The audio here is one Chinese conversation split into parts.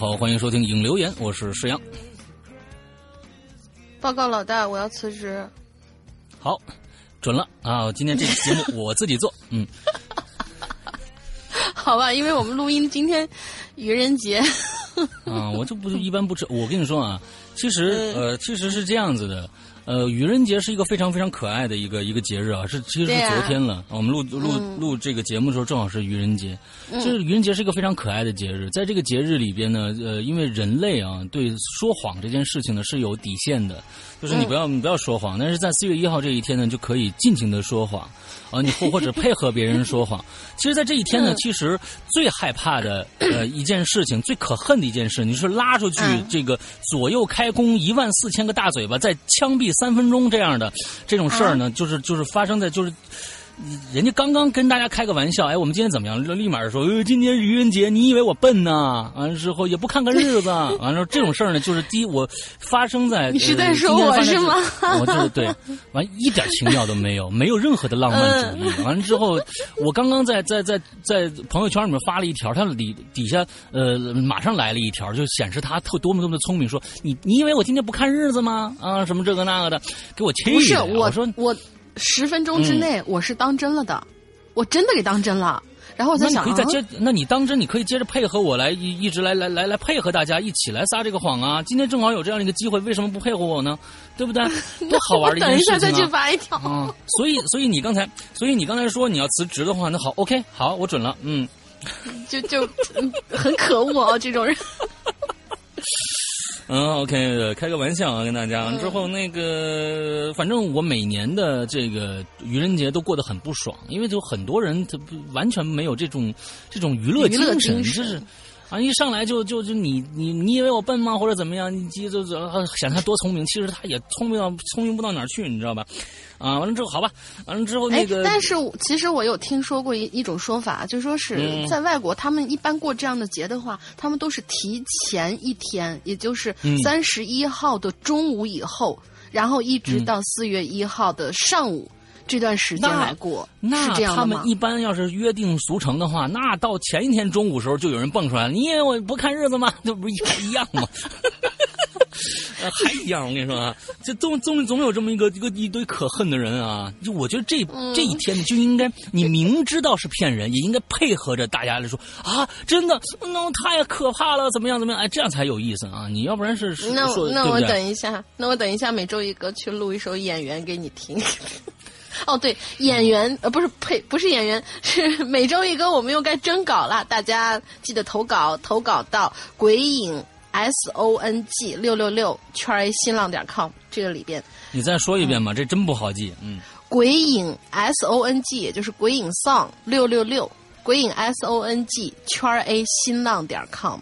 好，欢迎收听影留言，我是石阳。报告老大，我要辞职。好，准了啊！今天这期节目我自己做，嗯，好吧，因为我们录音今天愚人节。啊，我就不一般不吃。我跟你说啊，其实呃，其实是这样子的。呃，愚人节是一个非常非常可爱的一个一个节日啊，是其实是昨天了。我们录录录这个节目的时候，正好是愚人节。就是愚人节是一个非常可爱的节日，在这个节日里边呢，呃，因为人类啊对说谎这件事情呢是有底线的，就是你不要你不要说谎，但是在四月一号这一天呢，就可以尽情的说谎啊，你或 或者配合别人说谎。其实，在这一天呢，其实最害怕的呃一件事情，最可恨的一件事，你是拉出去这个左右开弓一万四千个大嘴巴，再枪毙。三分钟这样的这种事儿呢，就是就是发生在就是，人家刚刚跟大家开个玩笑，哎，我们今天怎么样？立马说，呃，今天愚人节，你以为我笨呢？完了之后也不看看日子，完了这种事儿呢，就是第一，我发生在你是在说我是吗？我就是对，完一点情调都没有，没有任何的浪漫主义。完了之后，我刚刚在在在在朋友圈里面发了一条，他底底下呃马上来了一条，就显示他特多么多么的聪明，说你你以为我今天不看日子吗？啊，什么这个那个的，给我气的。不是我说我。十分钟之内，我是当真了的，我真的给当真了。然后我在想，可以再接，那你当真，你可以接着配合我来，一一直来来来来配合大家一起来撒这个谎啊！今天正好有这样的一个机会，为什么不配合我呢？对不对？多好玩的一件事情啊！等一下再去发一条。啊，所以所以你刚才，所以你刚才说你要辞职的话，那好，OK，好，我准了，嗯。就就很可恶啊，这种人。嗯，OK，开个玩笑啊，跟大家。之后那个，反正我每年的这个愚人节都过得很不爽，因为就很多人他不完全没有这种这种娱乐精神，就是啊，一上来就就就你你你以为我笨吗？或者怎么样？你就就想他多聪明，其实他也聪明到聪明不到哪儿去，你知道吧？啊，完了之后好吧，完了之后那个，但是其实我有听说过一一种说法，就说是在外国，他们一般过这样的节的话，他们都是提前一天，也就是三十一号的中午以后，然后一直到四月一号的上午这段时间来过，那他们一般要是约定俗成的话，那到前一天中午时候就有人蹦出来，你以为我不看日子吗？这不是一一样吗？还一样。我跟你说啊，这总总总有这么一个一个一堆可恨的人啊！就我觉得这这一天就应该，你明知道是骗人，也应该配合着大家来说啊，真的，那太可怕了，怎么样怎么样？哎，这样才有意思啊！你要不然是那说那我等一下，那我等一下每周一个去录一首演员给你听。哦，对，演员呃不是呸，不是演员，是每周一更，我们又该征稿了，大家记得投稿，投稿到鬼影 s o n g 六六六圈 a 新浪点 com 这个里边。你再说一遍吧，这真不好记。嗯，鬼影 s o n g 也就是鬼影 song 六六六，鬼影 s o n g 圈 a 新浪点 com。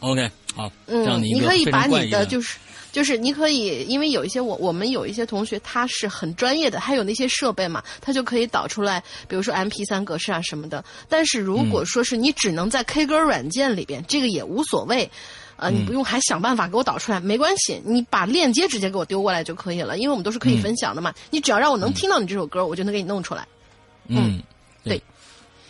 OK，好，这样你可以把你的就是。就是你可以，因为有一些我我们有一些同学他是很专业的，他有那些设备嘛，他就可以导出来，比如说 M P 三格式啊什么的。但是如果说是你只能在 K 歌软件里边，这个也无所谓，呃，你不用还想办法给我导出来，没关系，你把链接直接给我丢过来就可以了，因为我们都是可以分享的嘛。你只要让我能听到你这首歌，我就能给你弄出来。嗯，对。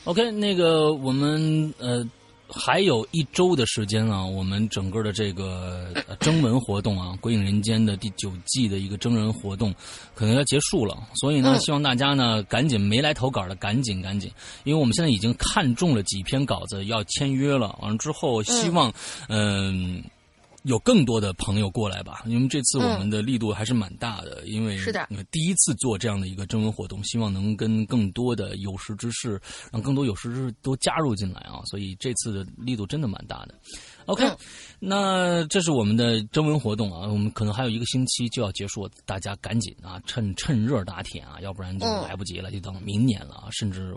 OK，那个我们呃。还有一周的时间啊，我们整个的这个征文活动啊，《鬼影人间》的第九季的一个征文活动，可能要结束了。所以呢，希望大家呢赶紧没来投稿的赶紧赶紧，因为我们现在已经看中了几篇稿子要签约了。完了之后，希望嗯。有更多的朋友过来吧，因为这次我们的力度还是蛮大的，因为是的，第一次做这样的一个征文活动，希望能跟更多的有识之士，让更多有识之士都加入进来啊，所以这次的力度真的蛮大的。OK，那这是我们的征文活动啊，我们可能还有一个星期就要结束，大家赶紧啊，趁趁热打铁啊，要不然就来不及了，就等明年了啊，甚至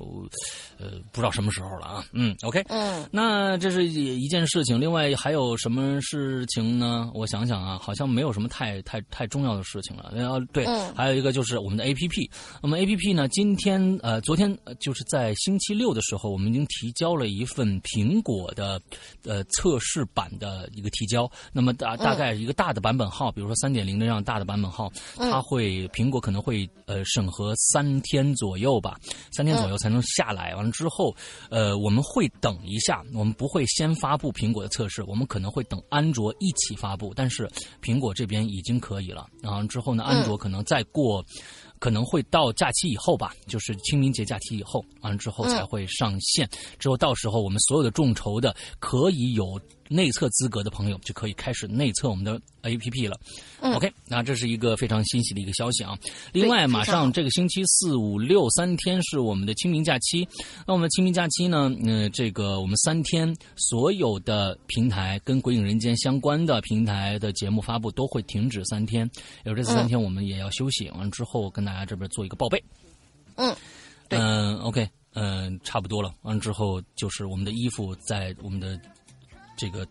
呃不知道什么时候了啊。嗯，OK，嗯，那这是一件事情，另外还有什么事情呢？我想想啊，好像没有什么太太太重要的事情了。后对，还有一个就是我们的 APP，我们 APP 呢，今天呃，昨天就是在星期六的时候，我们已经提交了一份苹果的呃测试。版的一个提交，那么大大概一个大的版本号，比如说三点零的这样大的版本号，它会苹果可能会呃审核三天左右吧，三天左右才能下来。完了之后，呃，我们会等一下，我们不会先发布苹果的测试，我们可能会等安卓一起发布。但是苹果这边已经可以了，然后之后呢，安卓可能再过。可能会到假期以后吧，就是清明节假期以后，完了之后才会上线。之后到时候我们所有的众筹的可以有内测资格的朋友，就可以开始内测我们的。A P P 了，OK，那这是一个非常欣喜的一个消息啊。另外，马上这个星期四、五、六三天是我们的清明假期。那我们清明假期呢？嗯，这个我们三天所有的平台跟《鬼影人间》相关的平台的节目发布都会停止三天。有这三天我们也要休息。完了之后跟大家这边做一个报备。嗯，嗯，OK，嗯，差不多了。完之后就是我们的衣服在我们的这个。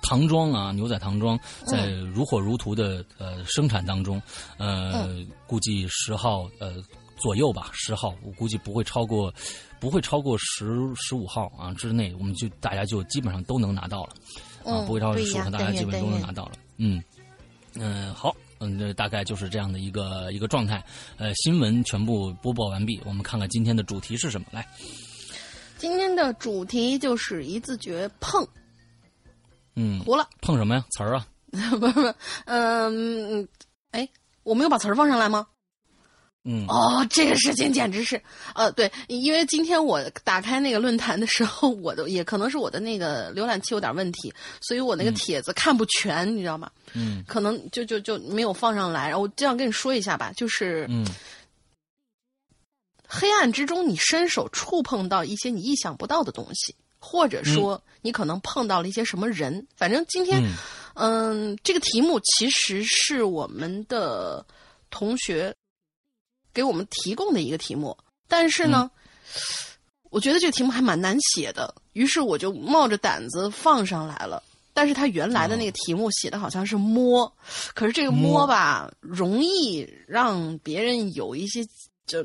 唐装啊，牛仔唐装在如火如荼的呃生产当中，呃，估计十号呃左右吧，十号我估计不会超过，不会超过十十五号啊之内，我们就大家就基本上都能拿到了，啊，不会超过十五号，大家基本都能拿到了，嗯嗯，好，嗯，这大概就是这样的一个一个状态，呃，新闻全部播报完毕，我们看看今天的主题是什么，来，今天的主题就是一字诀碰。嗯，糊了，碰什么呀？词儿啊？不是不是，嗯，哎，我没有把词儿放上来吗？嗯，哦，这个事情简直是，呃，对，因为今天我打开那个论坛的时候，我的也可能是我的那个浏览器有点问题，所以我那个帖子看不全，你知道吗？嗯，可能就就就没有放上来。然后我这样跟你说一下吧，就是，嗯，黑暗之中，你伸手触碰到一些你意想不到的东西。或者说，你可能碰到了一些什么人？反正今天，嗯，这个题目其实是我们的同学给我们提供的一个题目，但是呢，我觉得这个题目还蛮难写的，于是我就冒着胆子放上来了。但是他原来的那个题目写的好像是摸，可是这个摸吧，容易让别人有一些就。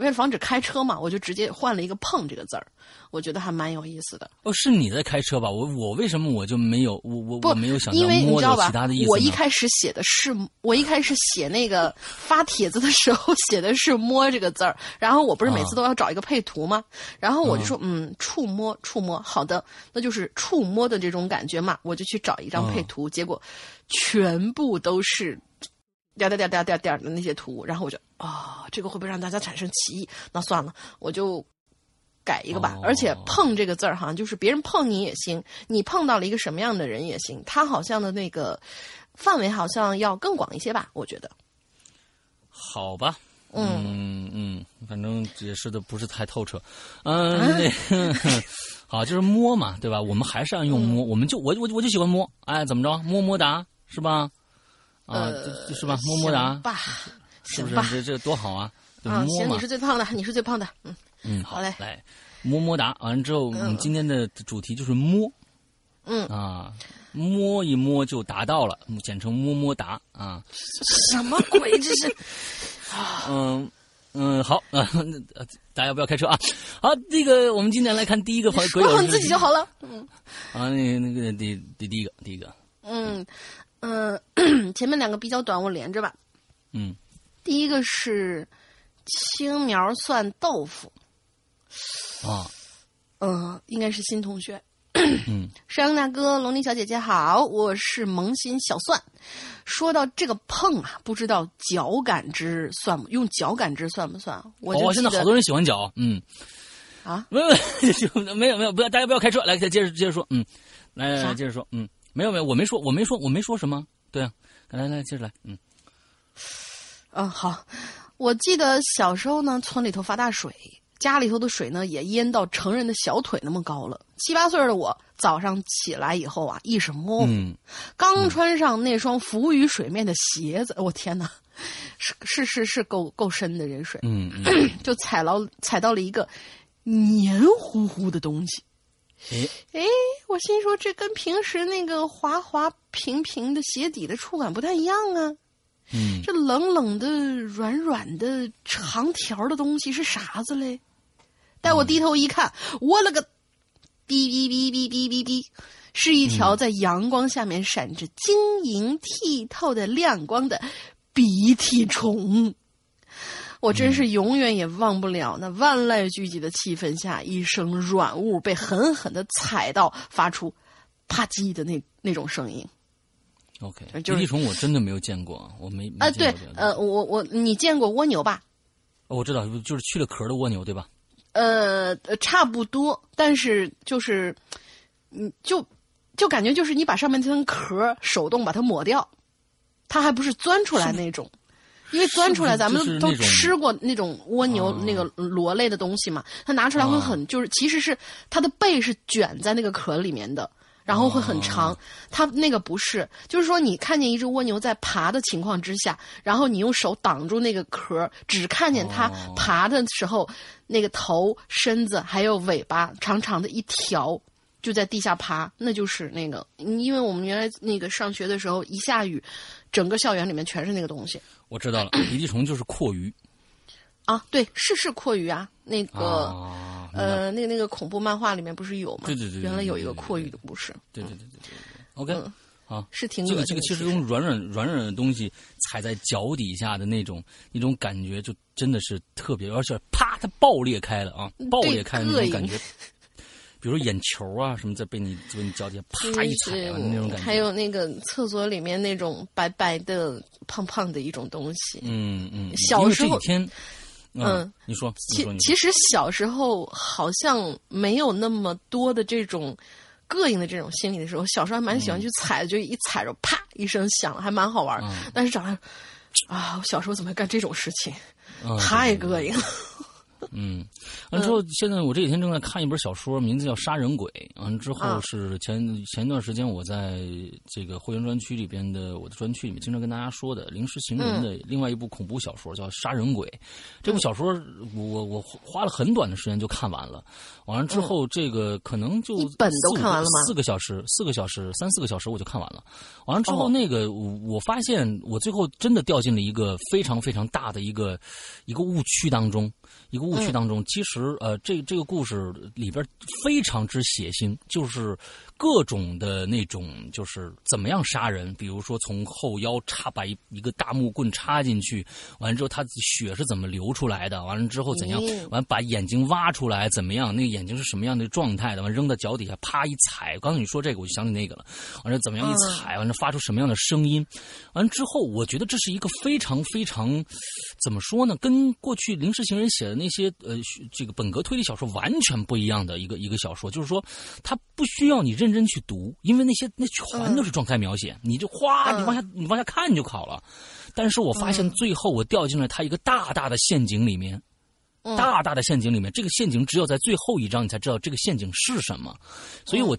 为了防止开车嘛，我就直接换了一个“碰”这个字儿，我觉得还蛮有意思的。哦，是你在开车吧？我我为什么我就没有我我不我没有想到因为你摸知道吧有其他的意？思我一开始写的是，我一开始写那个发帖子的时候写的是“摸”这个字儿，然后我不是每次都要找一个配图吗？然后我就说，嗯，触摸，触摸，好的，那就是触摸的这种感觉嘛，我就去找一张配图，结果全部都是。点点点点点点的那些图，然后我就啊、这个会不会让大家产生歧义？那算了，我就改一个吧。哦而且“碰”这个字儿，好像就是别人碰你也行，你碰到了一个什么样的人也行，他好像的那个范围好像要更广一些吧？我觉得。好吧，嗯嗯嗯，反正解释的不是太透彻。嗯，那个 好，就是摸嘛，对吧？我们还是要用嗯摸，我们就我我我就喜欢摸，哎，怎么着，么么哒，是吧？啊，是吧？么么哒是不是？这这多好啊？啊，行，你是最胖的，你是最胖的，嗯，嗯，好嘞来么么哒。完了之后，我们今天的主题就是摸，嗯啊，摸一摸就达到了，简称么么哒啊。什么鬼？这是 嗯嗯，好啊、呃大家不要开车啊。好，这个我们今天来看第一个鬼鬼友是说好你自己就好了。嗯啊，那个那个第第第一个第一个，嗯嗯，前面两个比较短，我连着吧。嗯。第一个是青苗蒜豆腐，啊。嗯、应该是新同学。嗯。山羊大哥、龙鳞小姐姐好，我是萌新小蒜。说到这个碰啊，不知道脚感知算不用脚感知算不算？我就哦，记得现在好多人喜欢脚，嗯。啊，没有没有没有不要大家不要开车，来再接着接着说，嗯，来啥来接着说，嗯，没有没有，我没说我没说我没说什么，对啊，来来接着来，嗯。嗯，好，我记得小时候呢，村里头发大水，家里头的水呢也淹到成人的小腿那么高了。七八岁的我早上起来以后啊，意识模糊，嗯。刚穿上那双浮于水面的鞋子，我、天哪，是是是是够够深的这水，嗯嗯，就踩到踩到了一个黏糊糊的东西。哎哎，我心说这跟平时那个滑滑平平的鞋底的触感不太一样啊。嗯这冷冷的、软软的、长条的东西是啥子嘞？待我低头一看，我了个！哔哔哔哔哔哔哔，是一条在阳光下面闪着晶莹剔透的亮光的鼻涕虫。我真是永远也忘不了那万籁俱寂的气氛下，一声软物被狠狠的踩到，发出啪叽的那那种声音。，OK，就是虫我真的没有见过，我没没啊，对呃，我我你见过蜗牛吧？哦我知道，就是去了壳的蜗牛，对吧？呃，呃差不多，但是就是，嗯，就就感觉就是你把上面那层壳手动把它抹掉，它还不是钻出来那种。因为钻出来，咱们都吃过那种蜗牛、哦那个螺类的东西嘛，它拿出来会很，就是其实是它的背是卷在那个壳里面的，然后会很长。哦它那个不是，就是说你看见一只蜗牛在爬的情况之下，然后你用手挡住那个壳，只看见它哦爬的时候，那个头、身子还有尾巴长长的一条。就在地下爬，那就是那个，因为我们原来那个上学的时候，一下雨，整个校园里面全是那个东西我知道了，鼻涕虫就是阔鱼 啊。对，是是阔鱼啊，那个、啊，呃，那个那个恐怖漫画里面不是有吗？对对对对原来有一个阔鱼的故事，对对对对对对，OK，嗯啊。是挺这个。这个其实用软软软软的东西踩在脚底下的那种那种感觉，就真的是特别，而且啪，它爆裂开了啊，爆裂开的那种感觉。比如眼球啊什么，在被你被你脚底下啪一踩啊那种感觉。还有那个厕所里面那种白白的、胖胖的一种东西。嗯嗯，小时候天，嗯，你说，其其实小时候好像没有那么多的这种膈应的这种心理的时候，小时候还蛮喜欢去踩的，就一踩着啪一声响，还蛮好玩。嗯但是长大啊，我小时候怎么会干这种事情？嗯太膈应了。嗯，完之后，现在我这几天正在看一本小说，名字叫《杀人鬼》。完之后是前前一段时间我在这个会员专区里边的我的专区里面经常跟大家说的《临时行人》的另外一部恐怖小说叫《杀人鬼》。这部小说我我花了很短的时间就看完了。完了之后，这个可能就本都看完了吗？四个小时，四个小时，三四个小时我就看完了。完了之后，那个我发现我最后真的掉进了一个非常非常大的一个一个误区当中。一个误区当中，其实呃，这这个故事里边非常之血腥，就是各种的那种，就是怎么样杀人，比如说从后腰插把一一个大木棍插进去，完了之后他血是怎么流出来的，完了之后怎样，完把眼睛挖出来怎么样，那个眼睛是什么样的状态的，完扔到脚底下啪一踩，刚才你说这个我就想起那个了，完了怎么样一踩，完了发出什么样的声音，完了之后我觉得这是一个非常非常怎么说呢，跟过去临时行人写的。那些呃，这个本格推理小说完全不一样的一个一个小说，就是说，他不需要你认真去读，因为那些那全都是状态描写，你就哗，你往下你往下看就好了。但是我发现最后我掉进了他一个大大的陷阱里面，大大的陷阱里面，这个陷阱只有在最后一章你才知道这个陷阱是什么，所以我。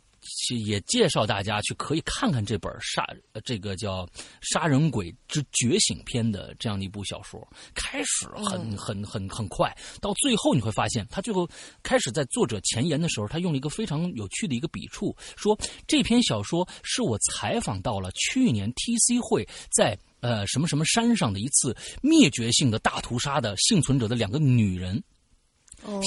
也介绍大家去可以看看这本杀这个叫《杀人鬼之觉醒篇》的这样的一部小说。开始很很很很快，到最后你会发现，他最后开始在作者前言的时候，他用了一个非常有趣的一个笔触，说这篇小说是我采访到了去年 T.C. 会在呃什么什么山上的一次灭绝性的大屠杀的幸存者的两个女人。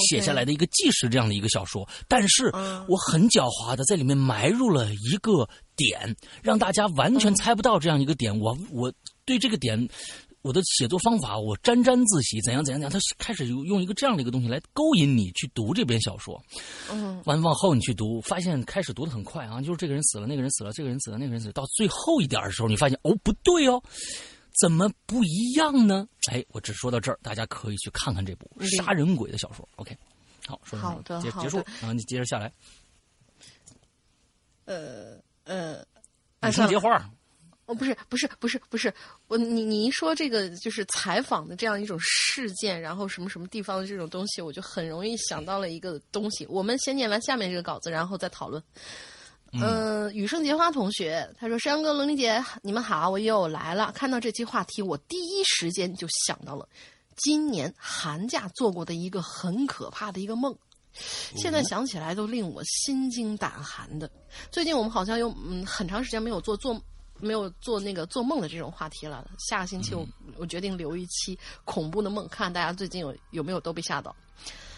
写下来的一个纪实这样的一个小说，但是我很狡猾的在里面埋入了一个点，让大家完全猜不到这样一个点。我我对这个点，我的写作方法我沾沾自喜，怎样怎样怎样。他开始用一个这样的一个东西来勾引你去读这篇小说。嗯，完往后你去读，发现开始读的很快啊，就是这个人死了，那个人死了，这个人死了，那个人死了，到最后一点的时候，你发现哦不对哦。怎么不一样呢？哎，我只说到这儿，大家可以去看看这部杀人鬼的小说。OK，好，说好的，结结束，然后你接着下来。呃呃，你先接话。哦，不是，不是，不是，不是，我你你一说这个就是采访的这样一种事件，然后什么什么地方的这种东西，我就很容易想到了一个东西。我们先念完下面这个稿子，然后再讨论。嗯，雨生结花同学他说：“山哥、龙玲姐，你们好，我又来了。看到这期话题，我第一时间就想到了今年寒假做过的一个很可怕的一个梦，现在想起来都令我心惊胆寒的。最近我们好像又嗯很长时间没有做做没有做那个做梦的这种话题了。下个星期我我决定留一期恐怖的梦，看大家最近有有没有都被吓到。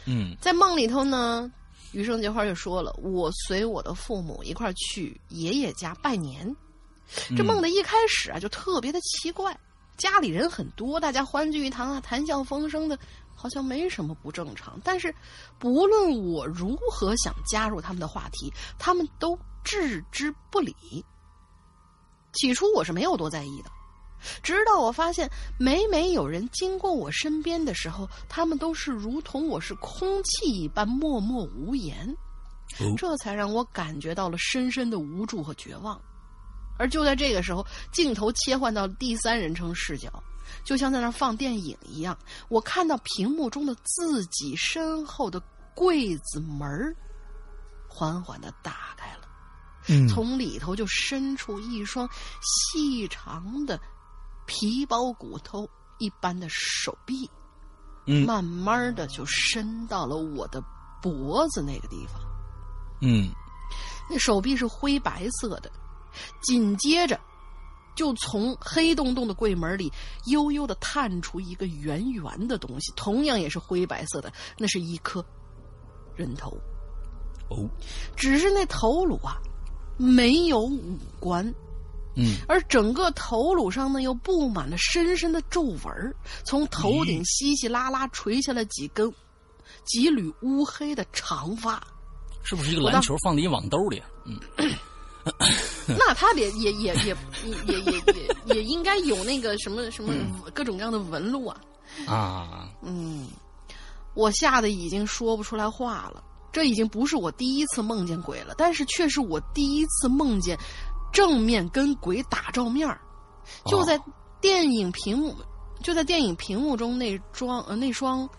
嗯，在梦里头呢。”余生结花就说了：“我随我的父母一块儿去爷爷家拜年。这梦的一开始啊，就特别的奇怪。家里人很多，大家欢聚一堂啊，谈笑风生的，好像没什么不正常。但是，不论我如何想加入他们的话题，他们都置之不理。起初我是没有多在意的。”直到我发现，每每有人经过我身边的时候，他们都是如同我是空气一般默默无言，这才让我感觉到了深深的无助和绝望。而就在这个时候，镜头切换到第三人称视角，就像在那放电影一样，我看到屏幕中的自己身后的柜子门缓缓的打开了，从里头就伸出一双细长的。皮包骨头一般的手臂，嗯，慢慢的就伸到了我的脖子那个地方，嗯，那手臂是灰白色的，紧接着就从黑洞洞的柜门里悠悠的探出一个圆圆的东西，同样也是灰白色的，那是一颗人头，哦，只是那头颅啊没有五官，嗯，而整个头颅上呢又布满了深深的皱纹，从头顶稀稀拉拉垂下来几根、几缕乌黑的长发，是不是一个篮球放在一网兜里？嗯。那他也也也也也也也也应该有那个什么什么各种各样的纹路啊！啊，嗯，我吓得已经说不出来话了。这已经不是我第一次梦见鬼了，但是却是我第一次梦见。正面跟鬼打照面就在电影屏幕，就在电影屏幕中那双呃那双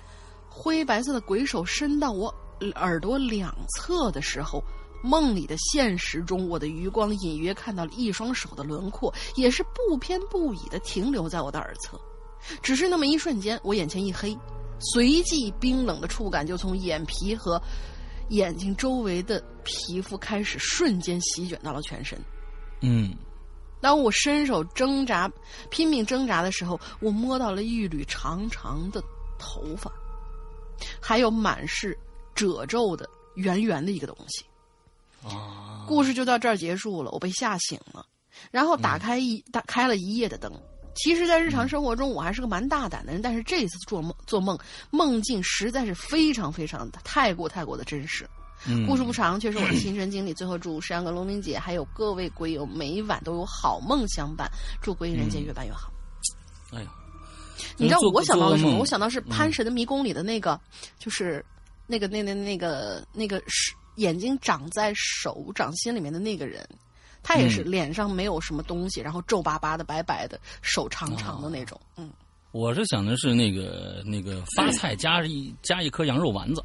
灰白色的鬼手伸到我耳朵两侧的时候，梦里的现实中，我的余光隐约看到了一双手的轮廓，也是不偏不倚的停留在我的耳侧。只是那么一瞬间，我眼前一黑，随即冰冷的触感就从眼皮和眼睛周围的皮肤开始瞬间席卷到了全身。嗯，当我伸手挣扎、拼命挣扎的时候，我摸到了一缕长长的头发，还有满是褶皱的圆圆的一个东西。啊，故事就到这儿结束了，我被吓醒了，然后打开一、打开了一夜的灯。其实，在日常生活中，我还是个蛮大胆的人，但是这次做梦做梦梦境实在是非常非常的太过太过的真实。嗯故事不长，却是我的亲身经历。最后祝山阳哥、龙玲姐还有各位鬼友每一晚都有好梦相伴，祝鬼影人间越办越好。哎呀，你知道我想到了什么？我想到是《潘神的迷宫》里的那个，就是那个那那那个那个是眼睛长在手掌心里面的那个人，他也是嗯脸上没有什么东西，然后皱巴巴的、白白的，手长长的那种。嗯，我是想的是那个那个发菜加一加一颗羊肉丸子。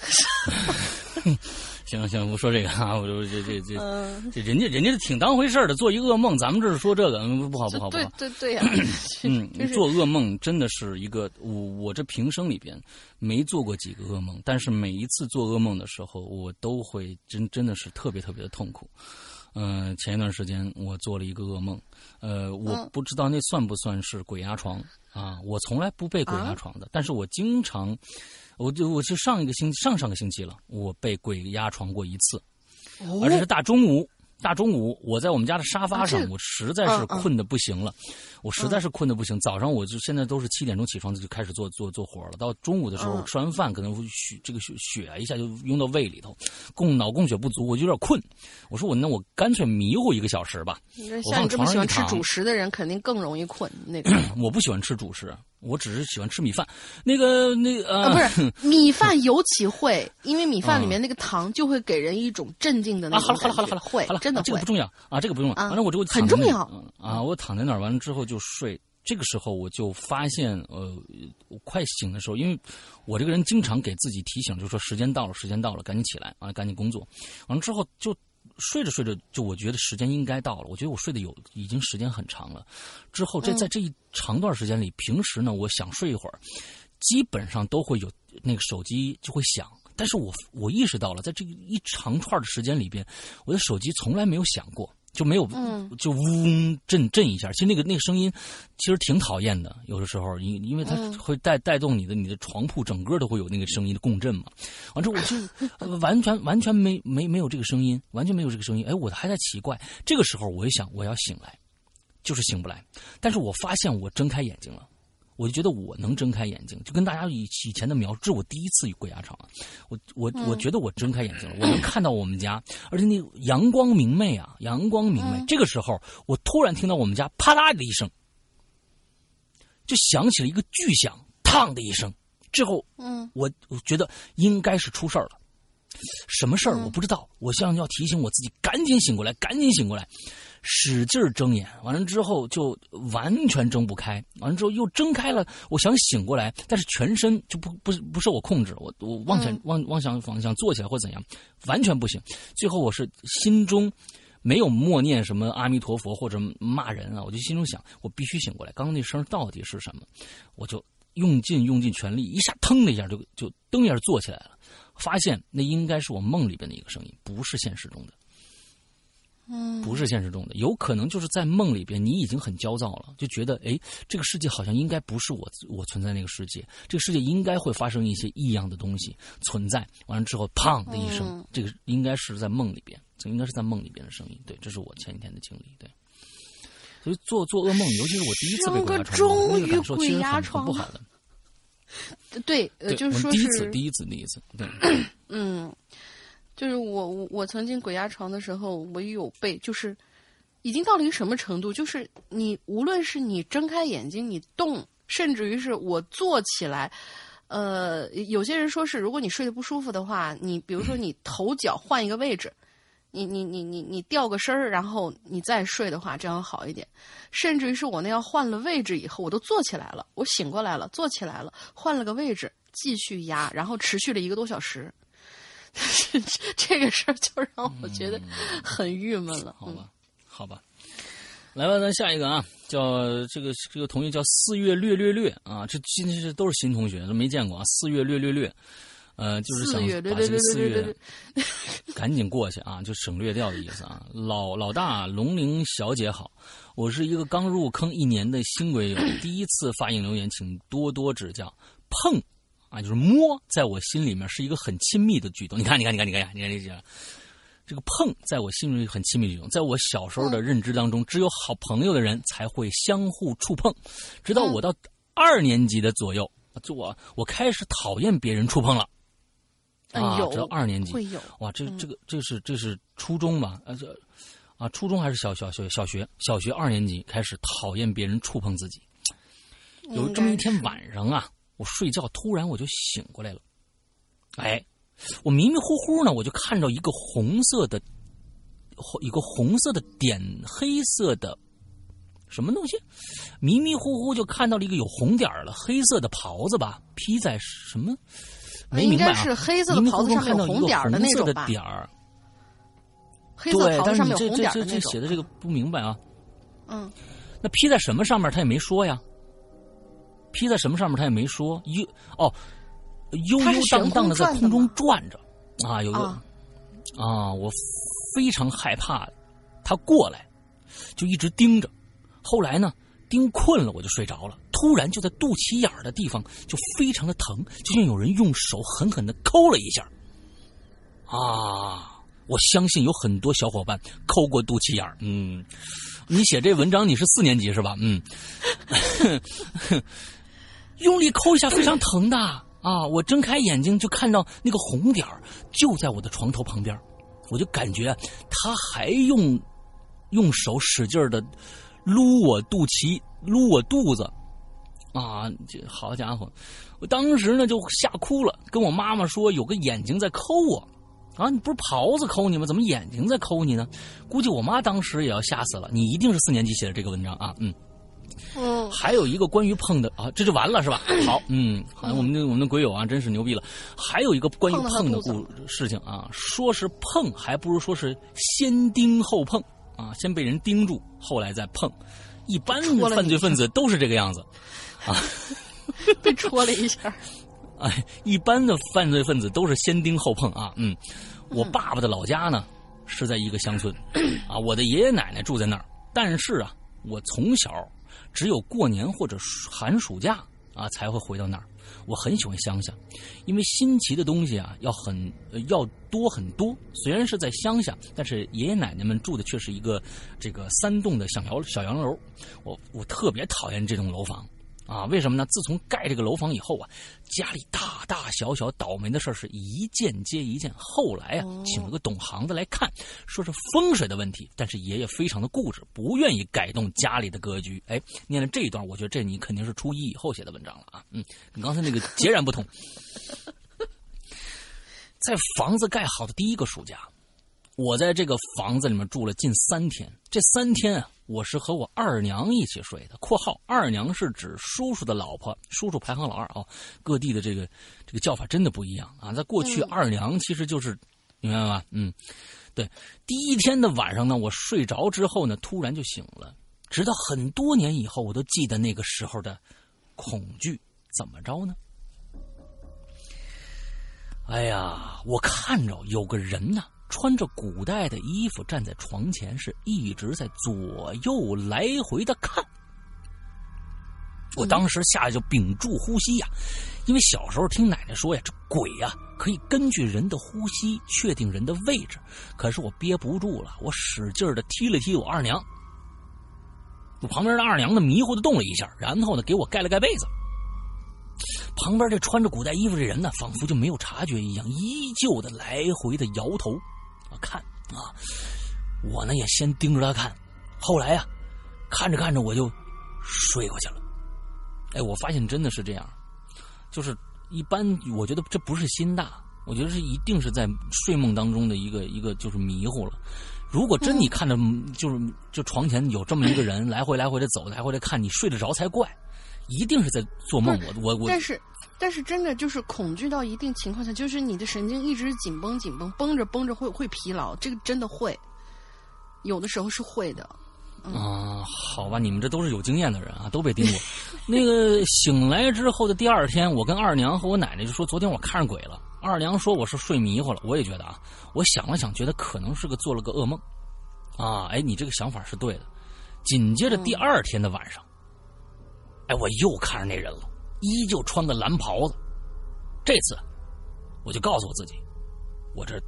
行行，不说这个啊，我就这这这嗯这人家人家是挺当回事儿的，做一噩梦，咱们这是说这个嗯不好不好不好。对对呀、嗯就，是做噩梦真的是一个我我这平生里边没做过几个噩梦，但是每一次做噩梦的时候，我都会真真的是特别特别的痛苦。嗯、前一段时间我做了一个噩梦，呃，我嗯不知道那算不算是鬼压床啊？我从来不被鬼压床的，但是我经常，我就我是上一个星上上个星期了，我被鬼压床过一次，而且是大中午。大中午，我在我们家的沙发上，啊我实在是困的不行了，我实在是困的不行。早上我就现在都是七点钟起床就开始做做做活了，到中午的时候嗯吃完饭可能会血这个血血啊一下就涌到胃里头，供脑供血不足，我就有点困。我说我那我干脆迷糊一个小时吧。像你这么喜欢吃主食的人，肯定更容易困。那个 我不喜欢吃主食，我只是喜欢吃米饭。那个那个呃，啊，不是 米饭尤其会，因为米饭里面那个糖就会给人一种镇静的那啊，好了好了好了好了，会好了，真的啊这个不。重要啊，这个不重要。啊反正我这个很重要啊！我躺在那儿完了之后就睡。这个时候我就发现，呃，我快醒的时候，因为我这个人经常给自己提醒，就说时间到了，时间到了，赶紧起来啊，赶紧工作。完了之后就睡着睡着，就我觉得时间应该到了，我觉得我睡得有已经时间很长了。之后这嗯在这一长段时间里，平时呢，我想睡一会儿，基本上都会有那个手机就会响。但是我我意识到了，在这一长串的时间里边，我的手机从来没有响过，就没有，嗯就嗡震震一下。其实那个那个声音，其实挺讨厌的。有的时候，因因为它嗯会带带动你的你的床铺整个都会有那个声音的共振嘛。完之后我就 呃完全完全没没没有这个声音，完全没有这个声音。哎，我还在奇怪。这个时候我一想，我要醒来，就是醒不来。但是我发现我睁开眼睛了。我就觉得我能睁开眼睛，就跟大家以以前的描述，这是我第一次鬼压床啊！我我我觉得我睁开眼睛了，我能看到我们家，而且那阳光明媚啊，阳光明媚。这个时候，我突然听到我们家啪啦的一声，就响起了一个巨响，烫的一声。之后，嗯，我我觉得应该是出事儿了。什么事儿我不知道，我像要提醒我自己，赶紧醒过来，赶紧醒过来，使劲睁眼，完了之后就完全睁不开，完了之后又睁开了，我想醒过来，但是全身就不不不受我控制，我我妄想、嗯妄妄想方向坐起来或怎样，完全不行。最后我是心中没有默念什么阿弥陀佛或者骂人啊，我就心中想，我必须醒过来，刚刚那声到底是什么？我就用尽用尽全力，一下腾的一下就就蹬一下坐起来了。发现那应该是我梦里边的一个声音，不是现实中的。嗯，不是现实中的，有可能就是在梦里边，你已经很焦躁了，就觉得哎，这个世界好像应该不是我我存在那个世界，这个世界应该会发生一些异样的东西存在。完了之后，砰的一声，嗯这个应该是在梦里边，这应该是在梦里边的声音。对，这是我前几天的经历。对，所以做做噩梦，尤其是我第一次被鬼压床，那个感受其实很不好的。对，呃，就是说我第一次，第一次，第一次，对，嗯，就是我我我曾经鬼压床的时候，我也有被，就是已经到了一个什么程度，就是你无论是你睁开眼睛，你动，甚至于是我坐起来。呃，有些人说是，如果你睡得不舒服的话，你比如说你头脚换一个位置，你你你你你掉个身儿，然后你再睡的话，这样好一点。甚至于是我那样换了位置以后，我都坐起来了，我醒过来了，坐起来了，换了个位置，继续压，然后持续了一个多小时。这个事儿就让我觉得很郁闷了。好吧，好吧，来吧，咱下一个啊，叫这个这个同学叫四月略略略啊，这今天是都是新同学，都没见过啊。四月略略略，呃，就是想把这个四月赶紧过去啊，就省略掉的意思啊。老老大龙玲小姐好，我是一个刚入坑一年的新鬼友，第一次发言留言，请多多指教。碰。啊，就是摸，在我心里面是一个很亲密的举动。你看，你看，你看，你看，你看这些，这个碰，在我心里很亲密的举动。在我小时候的认知当中，只有好朋友的人才会相互触碰。直到我到二年级的左右，就我我开始讨厌别人触碰了。啊，这二年级会有哇，这这个这是这是初中吧？啊这啊，初中还是小小小小学？小学二年级开始讨厌别人触碰自己。有这么一天晚上啊。我睡觉，突然我就醒过来了。哎，我迷迷糊糊呢，我就看到一个红色的，一个红色的点黑色的什么东西，迷迷糊糊就看到了一个有红点了黑色的袍子吧，披在什么？没明白啊。是黑色的袍子上面有红点的那种吧？点儿。黑色袍子上面有红点的这写的这个不明白啊。嗯。那披在什么上面？他也没说呀。披在什么上面？他也没说。悠哦，悠悠荡荡的在空中转着，啊，有个啊，我非常害怕他过来，就一直盯着。后来呢，盯困了，我就睡着了。突然就在肚脐眼的地方就非常的疼，就像有人用手狠狠的抠了一下。啊，我相信有很多小伙伴抠过肚脐眼嗯，你写这文章你是四年级是吧？嗯。用力抠一下，非常疼的啊！我睁开眼睛就看到那个红点儿就在我的床头旁边，我就感觉他还用用手使劲的撸我肚脐、撸我肚子啊！这好家伙，我当时呢就吓哭了，跟我妈妈说有个眼睛在抠我啊！你不是袍子抠你吗？怎么眼睛在抠你呢？估计我妈当时也要吓死了。你一定是四年级写的这个文章啊！嗯。嗯，还有一个关于碰的啊，这就完了是吧？好，嗯，好像我们的我们的鬼友啊，真是牛逼了。还有一个关于碰的故事情啊，说是碰，还不如说是先盯后碰啊，先被人盯住，后来再碰。一般犯罪分子都是这个样子啊，被戳了一下。哎，一般的犯罪分子都是先盯后碰啊。嗯，我爸爸的老家呢是在一个乡村啊，我的爷爷奶奶住在那儿，但是啊，我从小。只有过年或者寒暑假啊才会回到那儿。我很喜欢乡下，因为新奇的东西啊要很要多很多。虽然是在乡下，但是爷爷奶奶们住的却是一个这个三栋的小洋小洋楼。我我特别讨厌这栋楼房。啊，为什么呢？自从盖这个楼房以后啊，家里大大小小倒霉的事是一件接一件。后来啊，请了个懂行的来看，说是风水的问题。但是爷爷非常的固执，不愿意改动家里的格局。哎，念了这一段，我觉得这你肯定是初一以后写的文章了啊。嗯，跟刚才那个截然不同。在房子盖好的第一个暑假，我在这个房子里面住了近三天。这三天啊。我是和我二娘一起睡的。（括号二娘是指叔叔的老婆，叔叔排行老二啊。各地的这个这个叫法真的不一样啊。在过去，二娘其实就是，明白吗？嗯，对。第一天的晚上呢，我睡着之后呢，突然就醒了。直到很多年以后，我都记得那个时候的恐惧。怎么着呢？哎呀，我看着有个人呢。穿着古代的衣服站在床前，是一直在左右来回的看。我当时下来就屏住呼吸呀，因为小时候听奶奶说呀，这鬼呀可以根据人的呼吸确定人的位置。可是我憋不住了，我使劲的踢了踢我二娘。我旁边的二娘呢迷糊的动了一下，然后呢给我盖了盖被子。旁边这穿着古代衣服的人呢，仿佛就没有察觉一样，依旧的来回的摇头。我看啊，我呢也先盯着他看，后来呀，看着看着我就睡过去了。哎，我发现真的是这样，就是一般我觉得这不是心大，我觉得是一定是在睡梦当中的一个一个就是迷糊了。如果真你看着就是就床前有这么一个人来回来回的走，来回的看你睡得着才怪，一定是在做梦。我我我，但是但是真的就是恐惧到一定情况下，就是你的神经一直紧绷紧绷，绷着绷着会会疲劳，这个真的会，有的时候是会的。啊，好吧，你们这都是有经验的人啊，都被盯过。那个醒来之后的第二天，我跟二娘和我奶奶就说，昨天我看上鬼了。二娘说我是睡迷糊了，我也觉得啊，我想了想，觉得可能是个做了个噩梦。啊，哎，你这个想法是对的。紧接着第二天的晚上，哎，我又看着那人了，依旧穿个蓝袍子。这次，我就告诉我自己，我这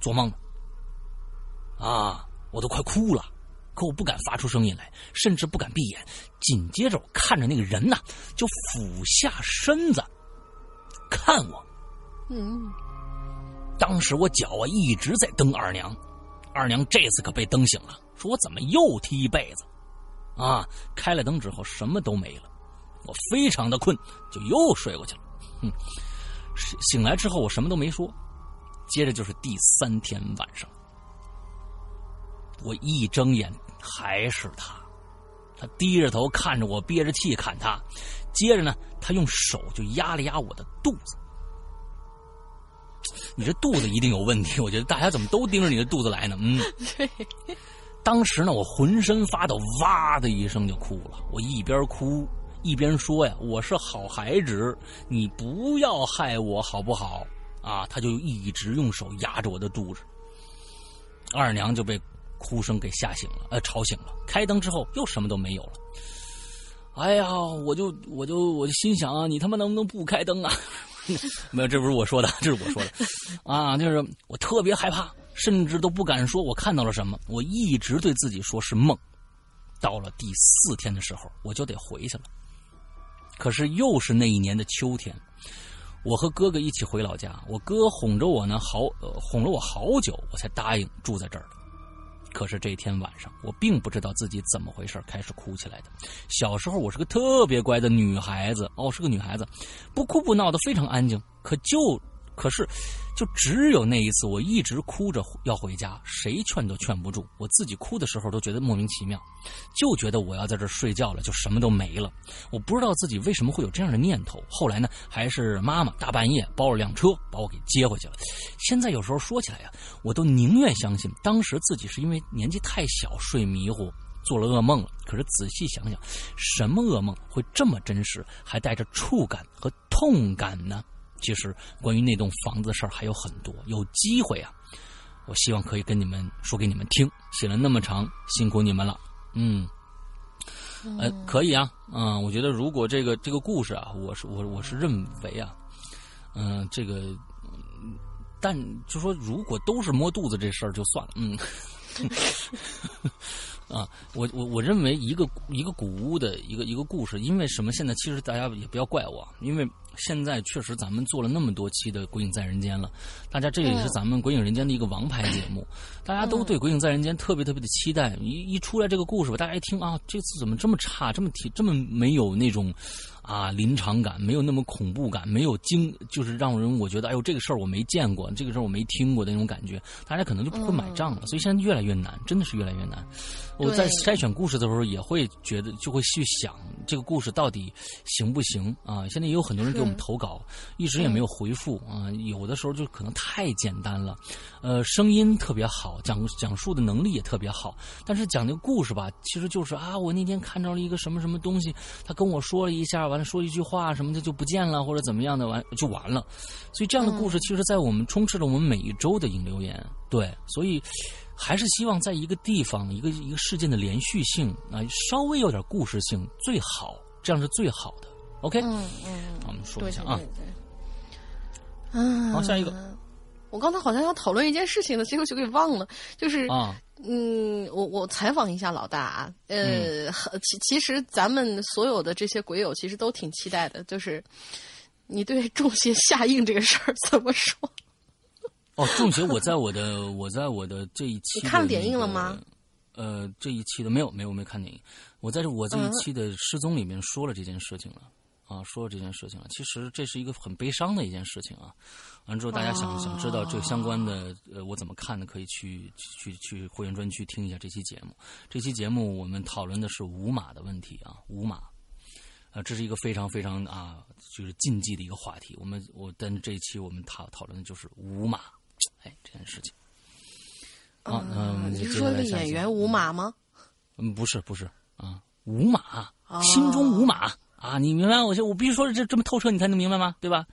做梦呢。啊，我都快哭了，可我不敢发出声音来，甚至不敢闭眼。紧接着，我看着那个人呐，就俯下身子看我。嗯，当时我脚啊一直在蹬二娘，二娘这次可被蹬醒了，说我怎么又踢被子？啊，开了灯之后什么都没了，我非常的困，就又睡过去了。哼，醒来之后我什么都没说，接着就是第三天晚上，我一睁眼还是他，他低着头看着我，憋着气看他，接着呢，他用手就压了压我的肚子。你这肚子一定有问题，我觉得大家怎么都盯着你的肚子来呢？嗯，对。当时呢，我浑身发抖，哇的一声就哭了。我一边哭一边说呀：“我是好孩子，你不要害我好不好？”啊，他就一直用手压着我的肚子。二娘就被哭声给吓醒了，呃，吵醒了。开灯之后又什么都没有了。哎呀，我就我就我就心想啊，你他妈能不能不开灯啊？没有，这不是我说的，这是我说的，啊，就是我特别害怕，甚至都不敢说我看到了什么。我一直对自己说是梦。到了第四天的时候，我就得回去了。可是又是那一年的秋天，我和哥哥一起回老家，我哥哄着我呢，好哄了我好久，我才答应住在这儿。可是这天晚上，我并不知道自己怎么回事开始哭起来的。小时候我是个特别乖的女孩子，哦，是个女孩子，不哭不闹的，非常安静。可就，可是，就只有那一次，我一直哭着要回家，谁劝都劝不住。我自己哭的时候都觉得莫名其妙，就觉得我要在这睡觉了，就什么都没了。我不知道自己为什么会有这样的念头。后来呢，还是妈妈大半夜包了辆车把我给接回去了。现在有时候说起来呀，我都宁愿相信当时自己是因为年纪太小睡迷糊做了噩梦了。可是仔细想想，什么噩梦会这么真实，还带着触感和痛感呢？其实关于那栋房子的事儿还有很多，有机会啊，我希望可以跟你们说给你们听。写了那么长，辛苦你们了。嗯，呃，可以啊，嗯，我觉得如果这个这个故事啊，我是我我是认为啊，嗯，这个，但就说如果都是摸肚子这事儿就算了，嗯。啊，我我我认为一个一个古屋的一个一个故事，因为什么？现在其实大家也不要怪我，因为现在确实咱们做了那么多期的《鬼影在人间》了，大家这也是咱们《鬼影人间》的一个王牌节目，大家都对《鬼影在人间》特别特别的期待。一一出来这个故事吧，大家一听啊，这次怎么这么差，这么提这么没有那种。啊，临场感没有那么恐怖感，没有惊，就是让人我觉得，哎呦，这个事儿我没见过，这个事儿我没听过的那种感觉，大家可能就不会买账了。所以现在越来越难，真的是越来越难。我在筛选故事的时候，也会觉得就会去想这个故事到底行不行啊？现在也有很多人给我们投稿，一直也没有回复啊。有的时候就可能太简单了，呃，声音特别好，讲讲述的能力也特别好，但是讲那个故事吧，其实就是啊，我那天看到了一个什么什么东西，他跟我说了一下，完了。说一句话什么的就不见了，或者怎么样的完就完了，所以这样的故事其实，在我们充斥着我们每一周的引流言。对，所以还是希望在一个地方、一个一个事件的连续性啊，稍微有点故事性最好，这样是最好的。OK，嗯嗯，我们说一下啊，嗯，好，下一个，我刚才好像要讨论一件事情呢，结果就给忘了，就是啊。嗯，我我采访一下老大啊，呃，其其实咱们所有的这些鬼友其实都挺期待的，就是你对中邪下映这个事儿怎么说？哦，中邪，我在我的我在我的这一期，你看了点映了吗？呃，这一期的没有没有没看电影，我在这我这一期的失踪里面说了这件事情了。啊，说了这件事情了，其实这是一个很悲伤的一件事情啊。完之后，大家想想知道这相关的，呃，我怎么看的，可以去去去会员专区听一下这期节目。这期节目我们讨论的是五马的问题啊，五马，啊，这是一个非常非常啊，就是禁忌的一个话题。我们我但这一期我们讨讨论的就是五马，哎，这件事情。啊，嗯，你是说这演员五马吗？嗯，不是不是啊，五马，心中无马啊，你明白？我我必须说这这么透彻，你才能明白吗？对吧？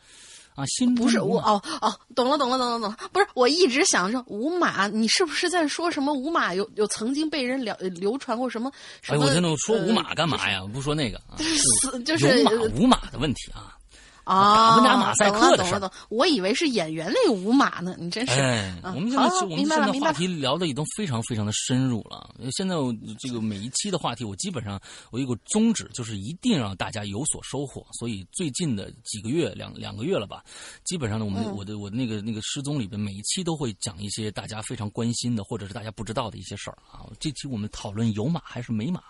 啊，心不是我哦哦，懂了懂了懂了懂了，不是我一直想着五马，你是不是在说什么五马有有曾经被人流流传过什么？哎，我现在说五马干嘛呀？不说那个啊，就是有马无马的问题啊。啊，马赛克的事儿，我以为是演员那个五马呢，你真是。哎，我们现在我们现在话题聊的已经非常非常的深入了。现在我这个每一期的话题，我基本上我有个宗旨，就是一定让大家有所收获。所以最近的几个月，两两个月了吧，基本上呢，我们我的我的那个那个失踪里边，每一期都会讲一些大家非常关心的，或者是大家不知道的一些事儿啊。这期我们讨论有马还是没马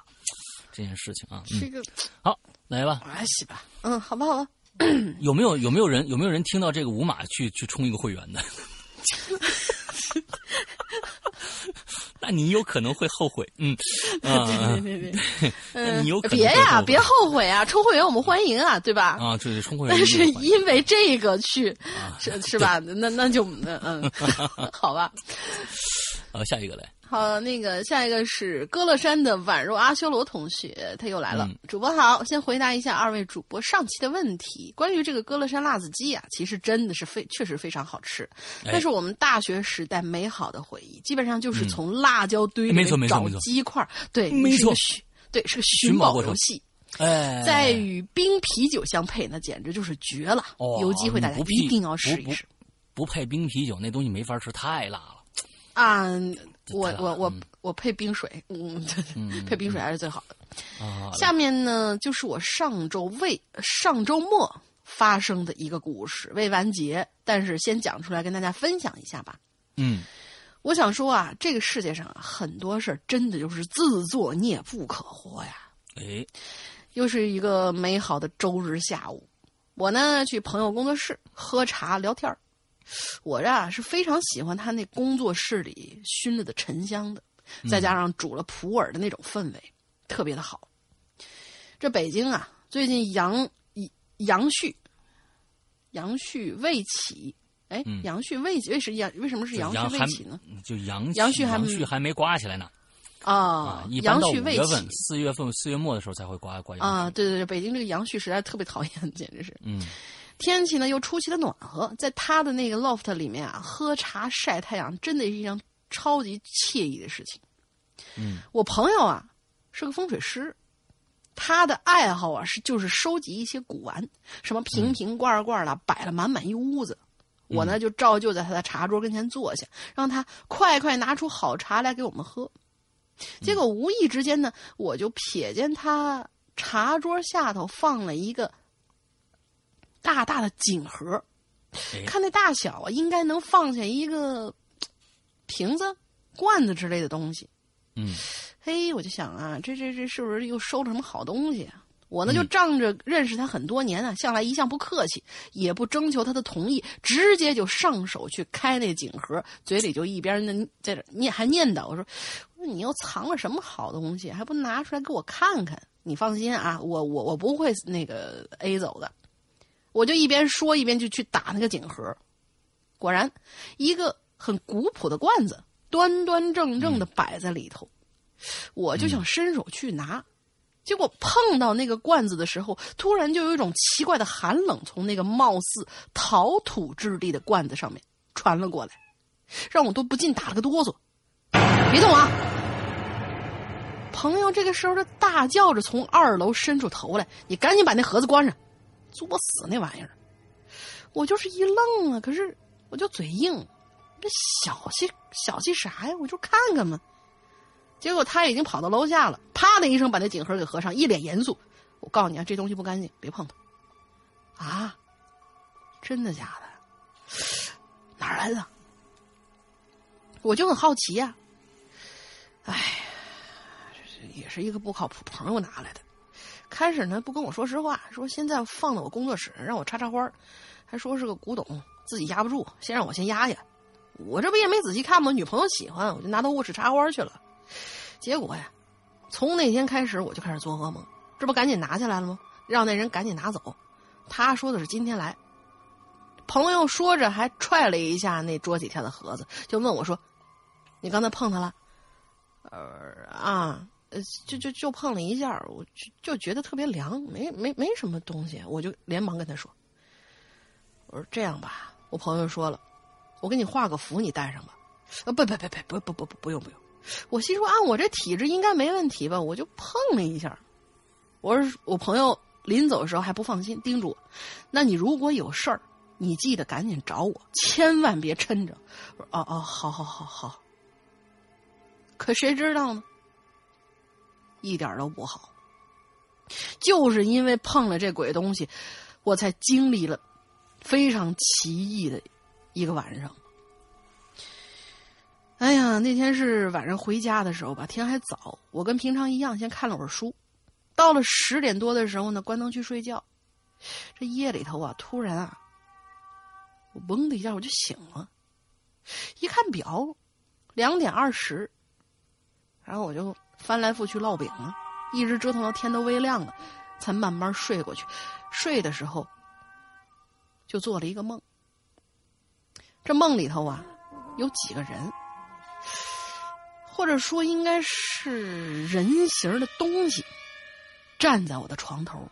这件事情啊。这个好来吧，来洗吧。嗯，好吧，好吧。有没有有没有人有没有人听到这个五码去去充一个会员的？那你有可能会后悔。嗯，别别别别，你有可能别呀，别后悔啊！充会员我们欢迎啊，对吧？啊，对对，充会员。但是因为这个去是是吧？那那就嗯，好吧。好，下一个来。好，那个下一个是歌乐山的宛若阿修罗同学，他又来了。主播好，先回答一下二位主播上期的问题。关于这个歌乐山辣子鸡啊，其实真的是非确实非常好吃，那是我们大学时代美好的回忆。基本上就是从辣椒堆里找鸡块，对，没错，对，是个寻宝游戏。哎，再与冰啤酒相配，那简直就是绝了。有机会大家一定要试一试。不配冰啤酒，那东西没法吃，太辣了。啊。我我我我配冰水，嗯，配冰水还是最好的。下面呢，就是我上周未上周末发生的一个故事，未完结，但是先讲出来跟大家分享一下吧。嗯，我想说啊，这个世界上很多事儿真的就是自作孽不可活呀。哎，又是一个美好的周日下午，我呢去朋友工作室喝茶聊天儿。我呀是非常喜欢他那工作室里熏了的沉香的，再加上煮了普洱的那种氛围，特别的好。这北京啊，最近阳阳煦，阳煦未起。哎，阳煦未起，为什阳为什么是阳煦未起呢？就阳阳煦还阳还没刮起来呢。啊，阳煦未起，四月份四月末的时候才会刮刮阳啊，对对对，北京这个阳煦实在特别讨厌，简直是。嗯。天气呢又出奇的暖和，在他的那个 loft 里面啊，喝茶晒太阳，真的是一件超级惬意的事情。嗯，我朋友啊是个风水师，他的爱好啊是就是收集一些古玩，什么瓶瓶罐罐的，摆了满满一屋子。我呢就照旧在他的茶桌跟前坐下，让他快快拿出好茶来给我们喝。结果无意之间呢，我就瞥见他茶桌下头放了一个。大大的锦盒，看那大小啊，应该能放下一个瓶子、罐子之类的东西。嗯，嘿，我就想啊，这这这是不是又收了什么好东西啊？我呢就仗着认识他很多年啊，向来一向不客气，也不征求他的同意，直接就上手去开那锦盒，嘴里就一边呢在这念还念叨我说：“我说你又藏了什么好东西，还不拿出来给我看看？你放心啊，我我我不会那个 A 走的。”我就一边说一边就去打那个锦盒，果然，一个很古朴的罐子端端正正的摆在里头，我就想伸手去拿，结果碰到那个罐子的时候，突然就有一种奇怪的寒冷从那个貌似陶土质地的罐子上面传了过来，让我都不禁打了个哆嗦。别动啊！朋友这个时候就大叫着从二楼伸出头来：“你赶紧把那盒子关上。”作死那玩意儿，我就是一愣啊！可是我就嘴硬，这小气小气啥呀？我就看看嘛。结果他已经跑到楼下了，啪的一声把那锦盒给合上，一脸严肃：“我告诉你啊，这东西不干净，别碰它。”啊，真的假的？哪儿来的？我就很好奇呀。哎，也是一个不靠谱朋友拿来的。开始呢不跟我说实话，说现在放到我工作室让我插插花，还说是个古董，自己压不住，先让我先压压。我这不也没仔细看吗？女朋友喜欢，我就拿到卧室插花去了。结果呀，从那天开始我就开始做噩梦，这不赶紧拿下来了吗？让那人赶紧拿走。他说的是今天来。朋友说着还踹了一下那桌底下的盒子，就问我说：“你刚才碰他了？”呃啊，就就就碰了一下，我就就觉得特别凉，没没没什么东西，我就连忙跟他说：“我说这样吧，我朋友说了，我给你画个符，你带上吧。”啊，不不不不不不不不用不用。我心说，按我这体质应该没问题吧？我就碰了一下。我说，我朋友临走的时候还不放心，叮嘱我：“那你如果有事儿，你记得赶紧找我，千万别抻着。”我说：“哦哦，好好好好。”可谁知道呢？一点都不好。就是因为碰了这鬼东西，我才经历了非常奇异的一个晚上。哎呀，那天是晚上回家的时候吧，天还早。我跟平常一样，先看了会儿书。到了十点多的时候呢，关灯去睡觉。这夜里头啊，突然啊，我嗡的一下我就醒了。一看表，两点二十。然后我就翻来覆去烙饼啊，一直折腾到天都微亮了，才慢慢睡过去。睡的时候，就做了一个梦。这梦里头啊，有几个人，或者说应该是人形的东西，站在我的床头，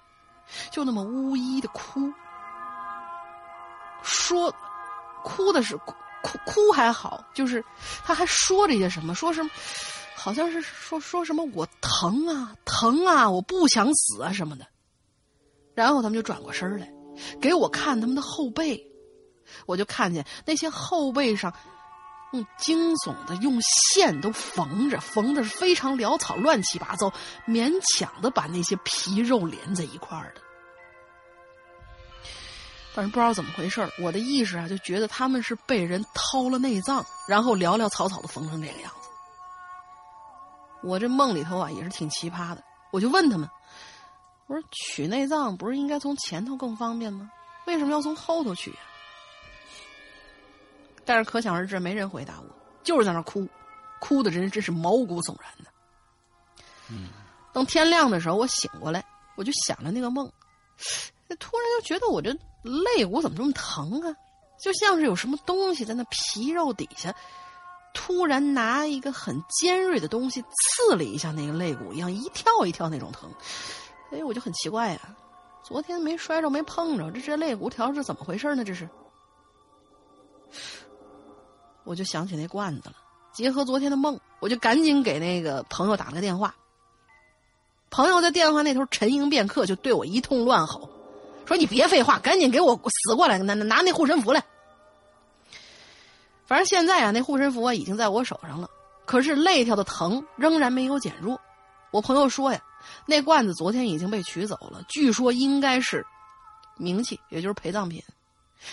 就那么呜呜的哭，说哭的是哭哭哭还好，就是他还说着一些什么，说什么。好像是说说什么我疼啊疼啊我不想死啊什么的，然后他们就转过身来，给我看他们的后背，我就看见那些后背上用惊悚的用线都缝着，缝的是非常潦草乱七八糟，勉强的把那些皮肉连在一块儿的。反正不知道怎么回事我的意识啊就觉得他们是被人掏了内脏，然后潦潦草草的缝成这个样子。我这梦里头啊，也是挺奇葩的。我就问他们：“我说取内脏不是应该从前头更方便吗？为什么要从后头取呀？”但是可想而知，没人回答我，就是在那哭，哭的人真是毛骨悚然的。嗯，等天亮的时候，我醒过来，我就想着那个梦，突然就觉得我这肋骨怎么这么疼啊？就像是有什么东西在那皮肉底下。突然拿一个很尖锐的东西刺了一下那个肋骨一样，一跳一跳那种疼。哎，我就很奇怪呀，昨天没摔着没碰着，这这肋骨条是怎么回事呢？这是，我就想起那罐子了。结合昨天的梦，我就赶紧给那个朋友打了个电话。朋友在电话那头沉吟片刻，就对我一通乱吼，说：“你别废话，赶紧给我死过来，拿拿那护身符来。”反正现在啊，那护身符啊已经在我手上了，可是肋条的疼仍然没有减弱。我朋友说呀，那罐子昨天已经被取走了，据说应该是冥器，也就是陪葬品，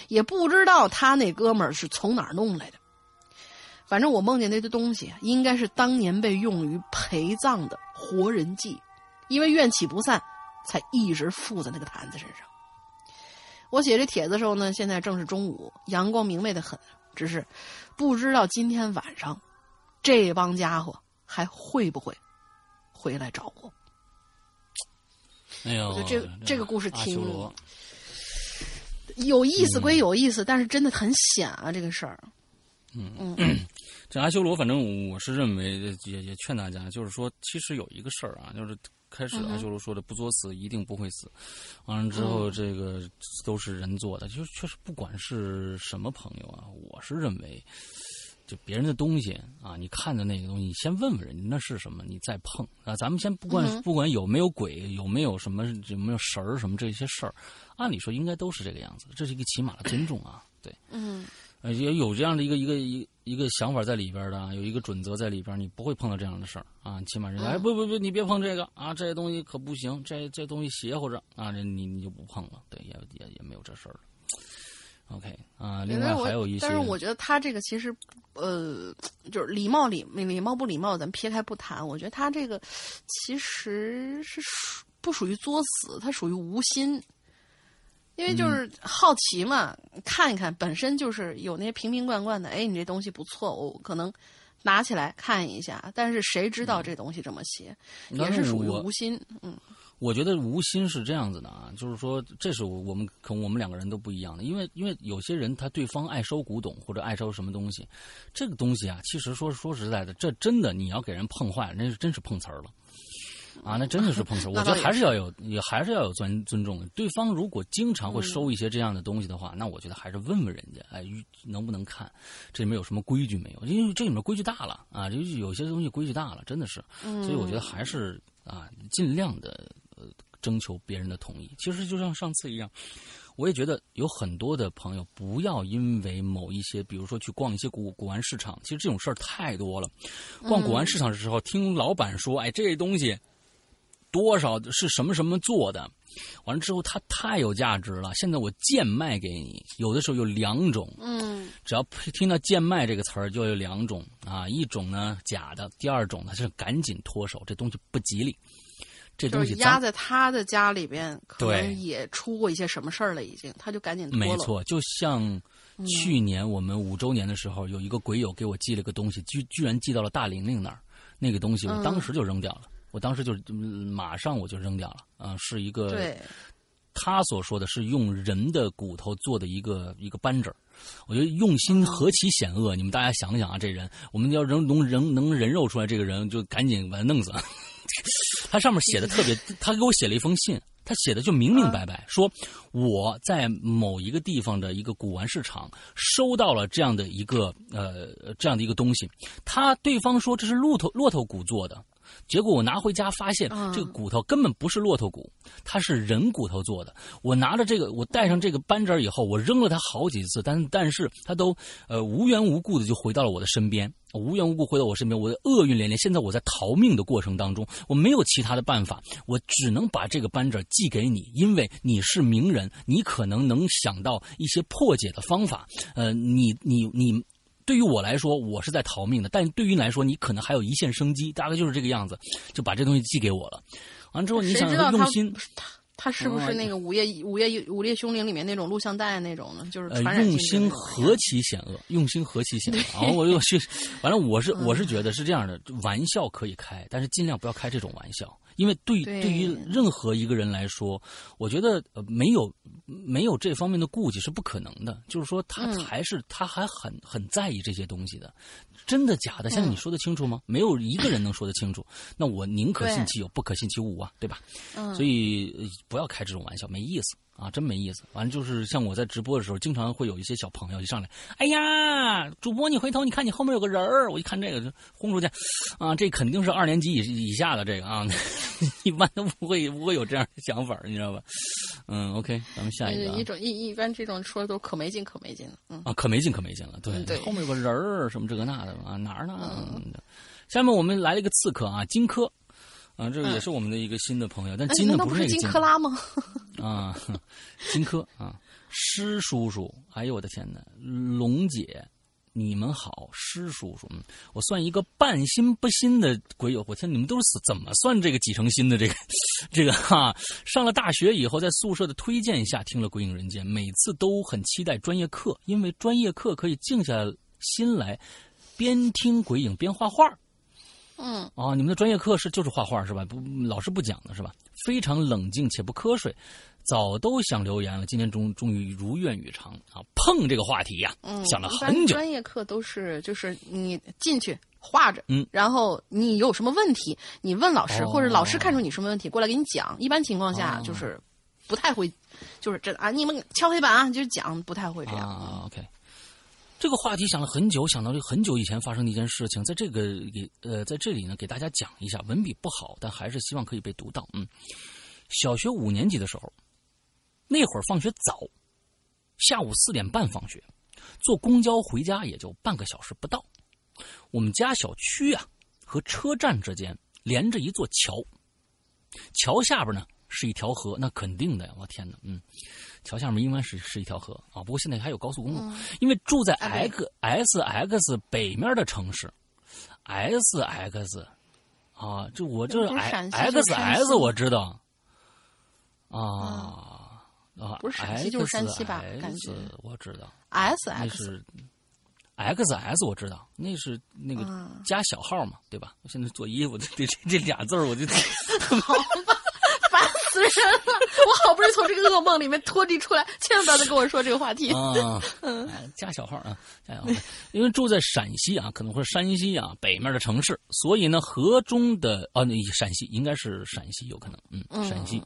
也不知道他那哥们儿是从哪儿弄来的。反正我梦见那堆东西应该是当年被用于陪葬的活人祭，因为怨气不散，才一直附在那个坛子身上。我写这帖子的时候呢，现在正是中午，阳光明媚的很。只是不知道今天晚上这帮家伙还会不会回来找我？哎呦，我觉得这这个故事挺有意思，归有意思，但是真的很险啊！这个事儿，嗯嗯，这阿修罗，反正我是认为也也劝大家，就是说，其实有一个事儿啊，就是。开始阿修罗说的“不作死一定不会死”，完了之后这个都是人做的，就确实不管是什么朋友啊，我是认为，就别人的东西啊，你看的那个东西，你先问问人家那是什么，你再碰。啊。咱们先不管不管有没有鬼，有没有什么有没有神儿什么这些事儿，按理说应该都是这个样子，这是一个起码的尊重啊，对，嗯。呃，也有这样的一个一个一一个想法在里边的，有一个准则在里边，你不会碰到这样的事儿啊。起码人家哎，不不不，你别碰这个啊，这些东西可不行，这这东西邪乎着啊，这你你就不碰了。对，也也也没有这事儿了。OK 啊，另外还有一些，但是我觉得他这个其实，呃，就是礼貌礼礼貌不礼貌，咱撇开不谈。我觉得他这个其实是属不属于作死，他属于无心。因为就是好奇嘛，看一看，本身就是有那些瓶瓶罐罐的。哎，你这东西不错，我可能拿起来看一下。但是谁知道这东西这么邪，也是属于无心。嗯，我觉得无心是这样子的啊，就是说，这是我们可能我们两个人都不一样的，因为因为有些人他对方爱收古董或者爱收什么东西，这个东西啊，其实说说实在的，这真的你要给人碰坏了，那是真是碰瓷儿了。啊，那真的是碰瓷儿。我觉得还是要有，也还是要有尊尊重。对方如果经常会收一些这样的东西的话，那我觉得还是问问人家，哎，能不能看？这里面有什么规矩没有？因为这里面规矩大了啊，就有些东西规矩大了，真的是。所以我觉得还是啊，尽量的呃征求别人的同意。其实就像上次一样，我也觉得有很多的朋友不要因为某一些，比如说去逛一些古古玩市场，其实这种事儿太多了。逛古玩市场的时候，听老板说，哎，这东西。多少是什么什么做的？完了之后，它太有价值了。现在我贱卖给你，有的时候有两种。嗯，只要听到“贱卖”这个词儿，就有两种啊。一种呢假的，第二种呢是赶紧脱手，这东西不吉利。这东西压在他的家里边，可能也出过一些什么事儿了，已经，他就赶紧脱没错，就像去年我们五周年的时候，有一个鬼友给我寄了个东西，居居然寄到了大玲玲那儿，那个东西我当时就扔掉了。我当时就马上我就扔掉了啊，是一个，他所说的是用人的骨头做的一个一个扳指我觉得用心何其险恶，你们大家想想啊，这人我们要能能人能人肉出来，这个人就赶紧把他弄死。他上面写的特别，他给我写了一封信，他写的就明明白白，说我在某一个地方的一个古玩市场收到了这样的一个呃这样的一个东西，他对方说这是骆驼骆驼骨做的。结果我拿回家发现，这个骨头根本不是骆驼骨，它是人骨头做的。我拿着这个，我带上这个扳指以后，我扔了它好几次，但但是它都呃无缘无故的就回到了我的身边，无缘无故回到我身边，我的厄运连连。现在我在逃命的过程当中，我没有其他的办法，我只能把这个扳指寄给你，因为你是名人，你可能能想到一些破解的方法。呃，你你你。对于我来说，我是在逃命的；但对于你来说，你可能还有一线生机，大概就是这个样子，就把这东西寄给我了。完之后，你想用心。他是不是那个《午夜午夜午夜凶铃》里面那种录像带那种呢？就是用心何其险恶，用心何其险恶。然后我又去，反正我是我是觉得是这样的，玩笑可以开，但是尽量不要开这种玩笑，因为对对于任何一个人来说，我觉得没有没有这方面的顾忌是不可能的。就是说，他还是他还很很在意这些东西的。真的假的？现在你说得清楚吗？没有一个人能说得清楚。那我宁可信其有，不可信其无啊，对吧？嗯，所以不要开这种玩笑，没意思。啊，真没意思！完了就是像我在直播的时候，经常会有一些小朋友一上来，哎呀，主播你回头你看你后面有个人儿，我一看这个就轰出去，啊，这肯定是二年级以以下的这个啊，一般都不会不会有这样的想法，你知道吧？嗯，OK，咱们下一个。一种一一般这种说的都可没劲可没劲了，嗯啊，可没劲可没劲了，对对，后面有个人儿什么这个那的啊，哪儿呢？下面我们来了一个刺客啊，荆轲。啊，这个也是我们的一个新的朋友，但金的不是那个金克拉吗？啊，金科啊，施叔叔，哎呦我的天哪，龙姐，你们好，施叔叔，我算一个半新不新的鬼友，我天，你们都是怎么算这个几成新的这个 这个哈？上了大学以后，在宿舍的推荐下听了《鬼影人间》，每次都很期待专业课，因为专业课可以静下心来，边听鬼影边画画。嗯哦，你们的专业课是就是画画是吧？不，老师不讲的是吧？非常冷静且不瞌睡，早都想留言了，今天终终于如愿以偿啊！碰这个话题呀，想了很久。专业课都是就是你进去画着，嗯，然后你有什么问题，你问老师，或者老师看出你什么问题过来给你讲。一般情况下就是不太会，就是这啊，你们敲黑板啊，就是讲不太会这样。啊，OK。这个话题想了很久，想到这很久以前发生的一件事情，在这个给呃在这里呢给大家讲一下。文笔不好，但还是希望可以被读到。嗯，小学五年级的时候，那会儿放学早，下午四点半放学，坐公交回家也就半个小时不到。我们家小区啊和车站之间连着一座桥，桥下边呢是一条河，那肯定的呀！我天哪，嗯。桥下面应该是是一条河啊，不过现在还有高速公路。因为住在 X S X 北面的城市，S X 啊，就我这 X S 我知道啊啊，不是陕西就是山西吧？感觉我知道 S X 那是 X S 我知道那是那个加小号嘛，对吧？我现在做衣服这这这俩字儿我就 好吧。烦死人了！我好不容易从这个噩梦里面脱离出来，千万不要再跟我说这个话题。啊，加小号啊，加小号。因为住在陕西啊，可能会山西啊北面的城市，所以呢，河中的啊，那陕西应该是陕西，有可能，嗯，陕西，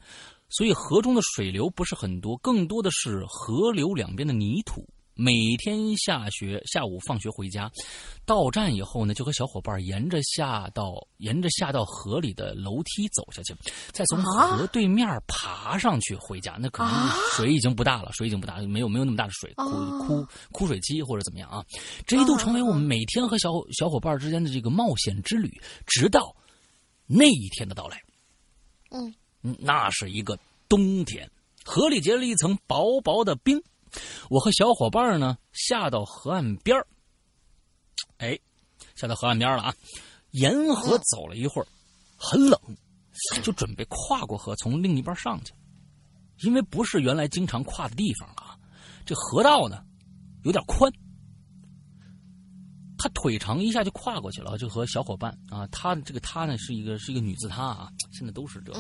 所以河中的水流不是很多，更多的是河流两边的泥土。每天下学下午放学回家，到站以后呢，就和小伙伴沿着下到沿着下到河里的楼梯走下去，再从河对面爬上去回家。那可能水已经不大了，水已经不大，没有没有那么大的水枯枯枯水期或者怎么样啊。这一度成为我们每天和小小伙伴之间的这个冒险之旅，直到那一天的到来。嗯，那是一个冬天，河里结了一层薄薄的冰。我和小伙伴呢下到河岸边哎，下到河岸边了啊！沿河走了一会儿，很冷，就准备跨过河从另一边上去，因为不是原来经常跨的地方啊。这河道呢有点宽，他腿长一下就跨过去了，就和小伙伴啊，他这个他呢是一个是一个女字他啊，现在都是这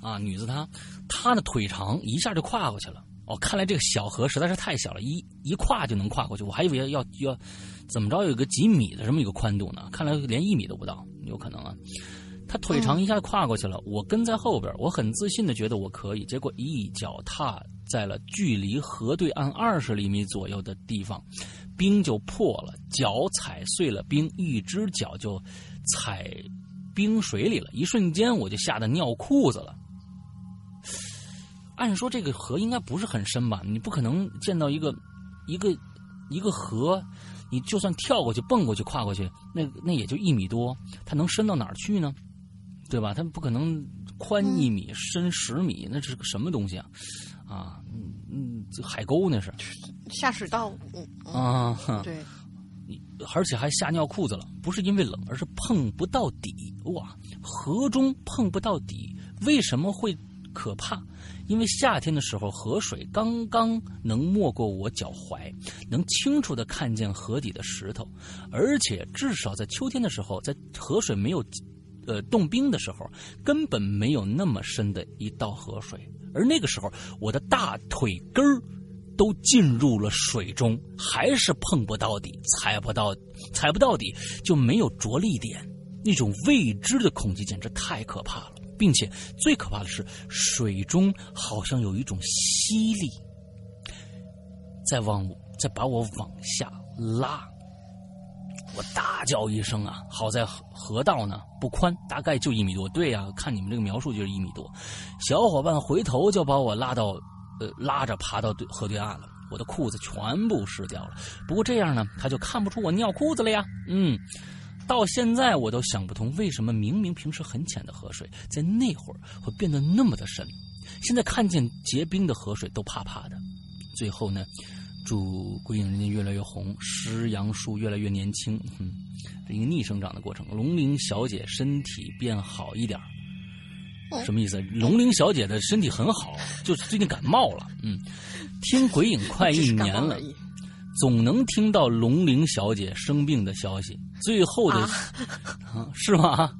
啊女字他，他的腿长一下就跨过去了。哦，看来这个小河实在是太小了，一一跨就能跨过去。我还以为要要要怎么着，有个几米的这么一个宽度呢？看来连一米都不到，有可能啊。他腿长，一下跨过去了。我跟在后边，我很自信的觉得我可以。结果一脚踏在了距离河对岸二十厘米左右的地方，冰就破了，脚踩碎了冰，一只脚就踩冰水里了。一瞬间，我就吓得尿裤子了。按说这个河应该不是很深吧？你不可能见到一个，一个，一个河，你就算跳过去、蹦过去、跨过去，那那也就一米多，它能深到哪儿去呢？对吧？它不可能宽一米、深十米，那是个什么东西啊？啊，嗯嗯，海沟那是下水道，啊，对，而且还吓尿裤子了，不是因为冷，而是碰不到底。哇，河中碰不到底，为什么会可怕？因为夏天的时候，河水刚刚能没过我脚踝，能清楚的看见河底的石头，而且至少在秋天的时候，在河水没有，呃，冻冰的时候，根本没有那么深的一道河水，而那个时候，我的大腿根儿都进入了水中，还是碰不到底，踩不到，踩不到底就没有着力点，那种未知的恐惧简直太可怕了。并且最可怕的是，水中好像有一种吸力，在往在把我往下拉。我大叫一声啊！好在河道呢不宽，大概就一米多。对呀，看你们这个描述就是一米多。小伙伴回头就把我拉到，呃，拉着爬到对河对岸了。我的裤子全部湿掉了。不过这样呢，他就看不出我尿裤子了呀。嗯。到现在我都想不通，为什么明明平时很浅的河水，在那会儿会变得那么的深？现在看见结冰的河水都怕怕的。最后呢，祝鬼影人间越来越红，石杨树越来越年轻，嗯，一个逆生长的过程。龙鳞小姐身体变好一点什么意思？龙鳞小姐的身体很好，就是最近感冒了。嗯，听鬼影快一年了。总能听到龙玲小姐生病的消息，最后的，啊，是吗？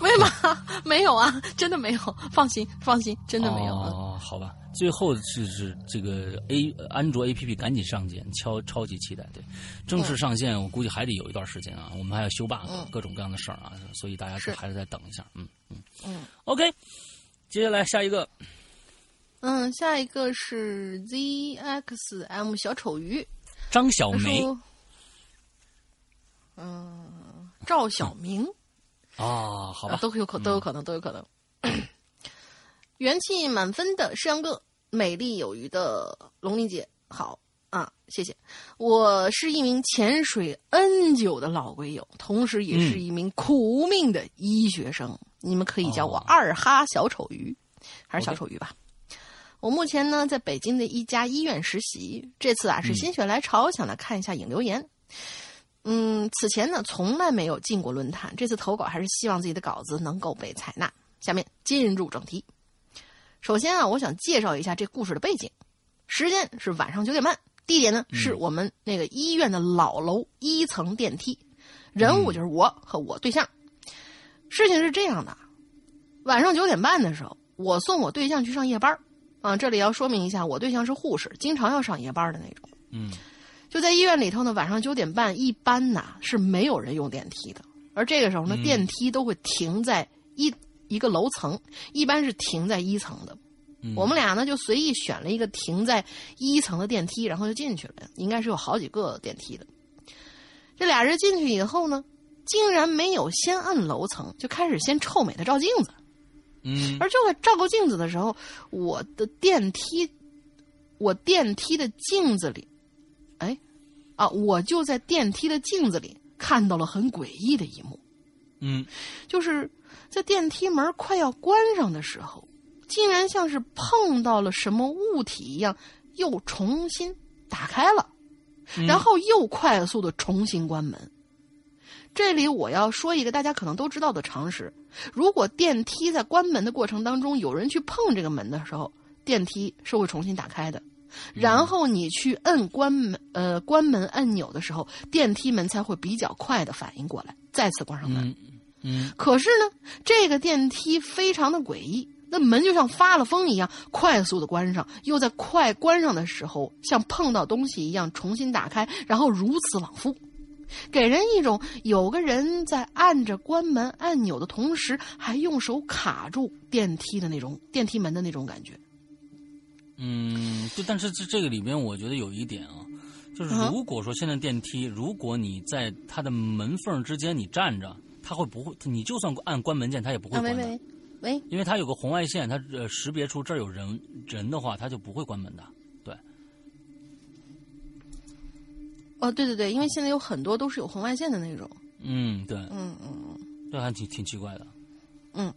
没有吗？没有啊，真的没有。放心，放心，真的没有。哦，好吧。最后是是这个 A 安卓 A P P 赶紧上线，超超级期待。对，正式上线，我估计还得有一段时间啊。我们还要修 bug，各种各样的事儿啊，所以大家还是再等一下。嗯嗯嗯。OK，接下来下一个。嗯，下一个是 Z X M 小丑鱼。张小梅，嗯，赵小明，啊，好吧，都有可都有可能都有可能。元气满分的诗阳哥，美丽有余的龙玲姐，好啊，谢谢。我是一名潜水 N 久的老龟友，同时也是一名苦命的医学生。你们可以叫我二哈小丑鱼，还是小丑鱼吧。我目前呢，在北京的一家医院实习。这次啊，是心血来潮，想来看一下影留言。嗯，此前呢，从来没有进过论坛。这次投稿，还是希望自己的稿子能够被采纳。下面进入正题。首先啊，我想介绍一下这故事的背景。时间是晚上九点半，地点呢是我们那个医院的老楼一层电梯。人物就是我和我对象。事情是这样的，晚上九点半的时候。我送我对象去上夜班啊，这里要说明一下，我对象是护士，经常要上夜班的那种。嗯，就在医院里头呢，晚上九点半，一般呐是没有人用电梯的，而这个时候呢，电梯都会停在一一个楼层，一般是停在一层的。我们俩呢就随意选了一个停在一层的电梯，然后就进去了。应该是有好几个电梯的。这俩人进去以后呢，竟然没有先按楼层，就开始先臭美的照镜子。嗯，而就在照个镜子的时候，我的电梯，我电梯的镜子里，哎，啊，我就在电梯的镜子里看到了很诡异的一幕。嗯，就是在电梯门快要关上的时候。竟然像是碰到了什么物体一样，又重新打开了，然后又快速的重新关门。这里我要说一个大家可能都知道的常识：如果电梯在关门的过程当中有人去碰这个门的时候，电梯是会重新打开的。然后你去摁关门呃关门按钮的时候，电梯门才会比较快的反应过来，再次关上门。嗯，可是呢，这个电梯非常的诡异。那门就像发了疯一样，快速的关上，又在快关上的时候，像碰到东西一样重新打开，然后如此往复，给人一种有个人在按着关门按钮的同时，还用手卡住电梯的那种电梯门的那种感觉。嗯，就但是这这个里边，我觉得有一点啊，就是如果说现在电梯，如果你在它的门缝之间你站着，它会不会？你就算按关门键，它也不会关的。喂，因为它有个红外线，它呃识别出这儿有人人的话，它就不会关门的。哦，对对对，因为现在有很多都是有红外线的那种。嗯，对。嗯嗯嗯。这还挺挺奇怪的。嗯。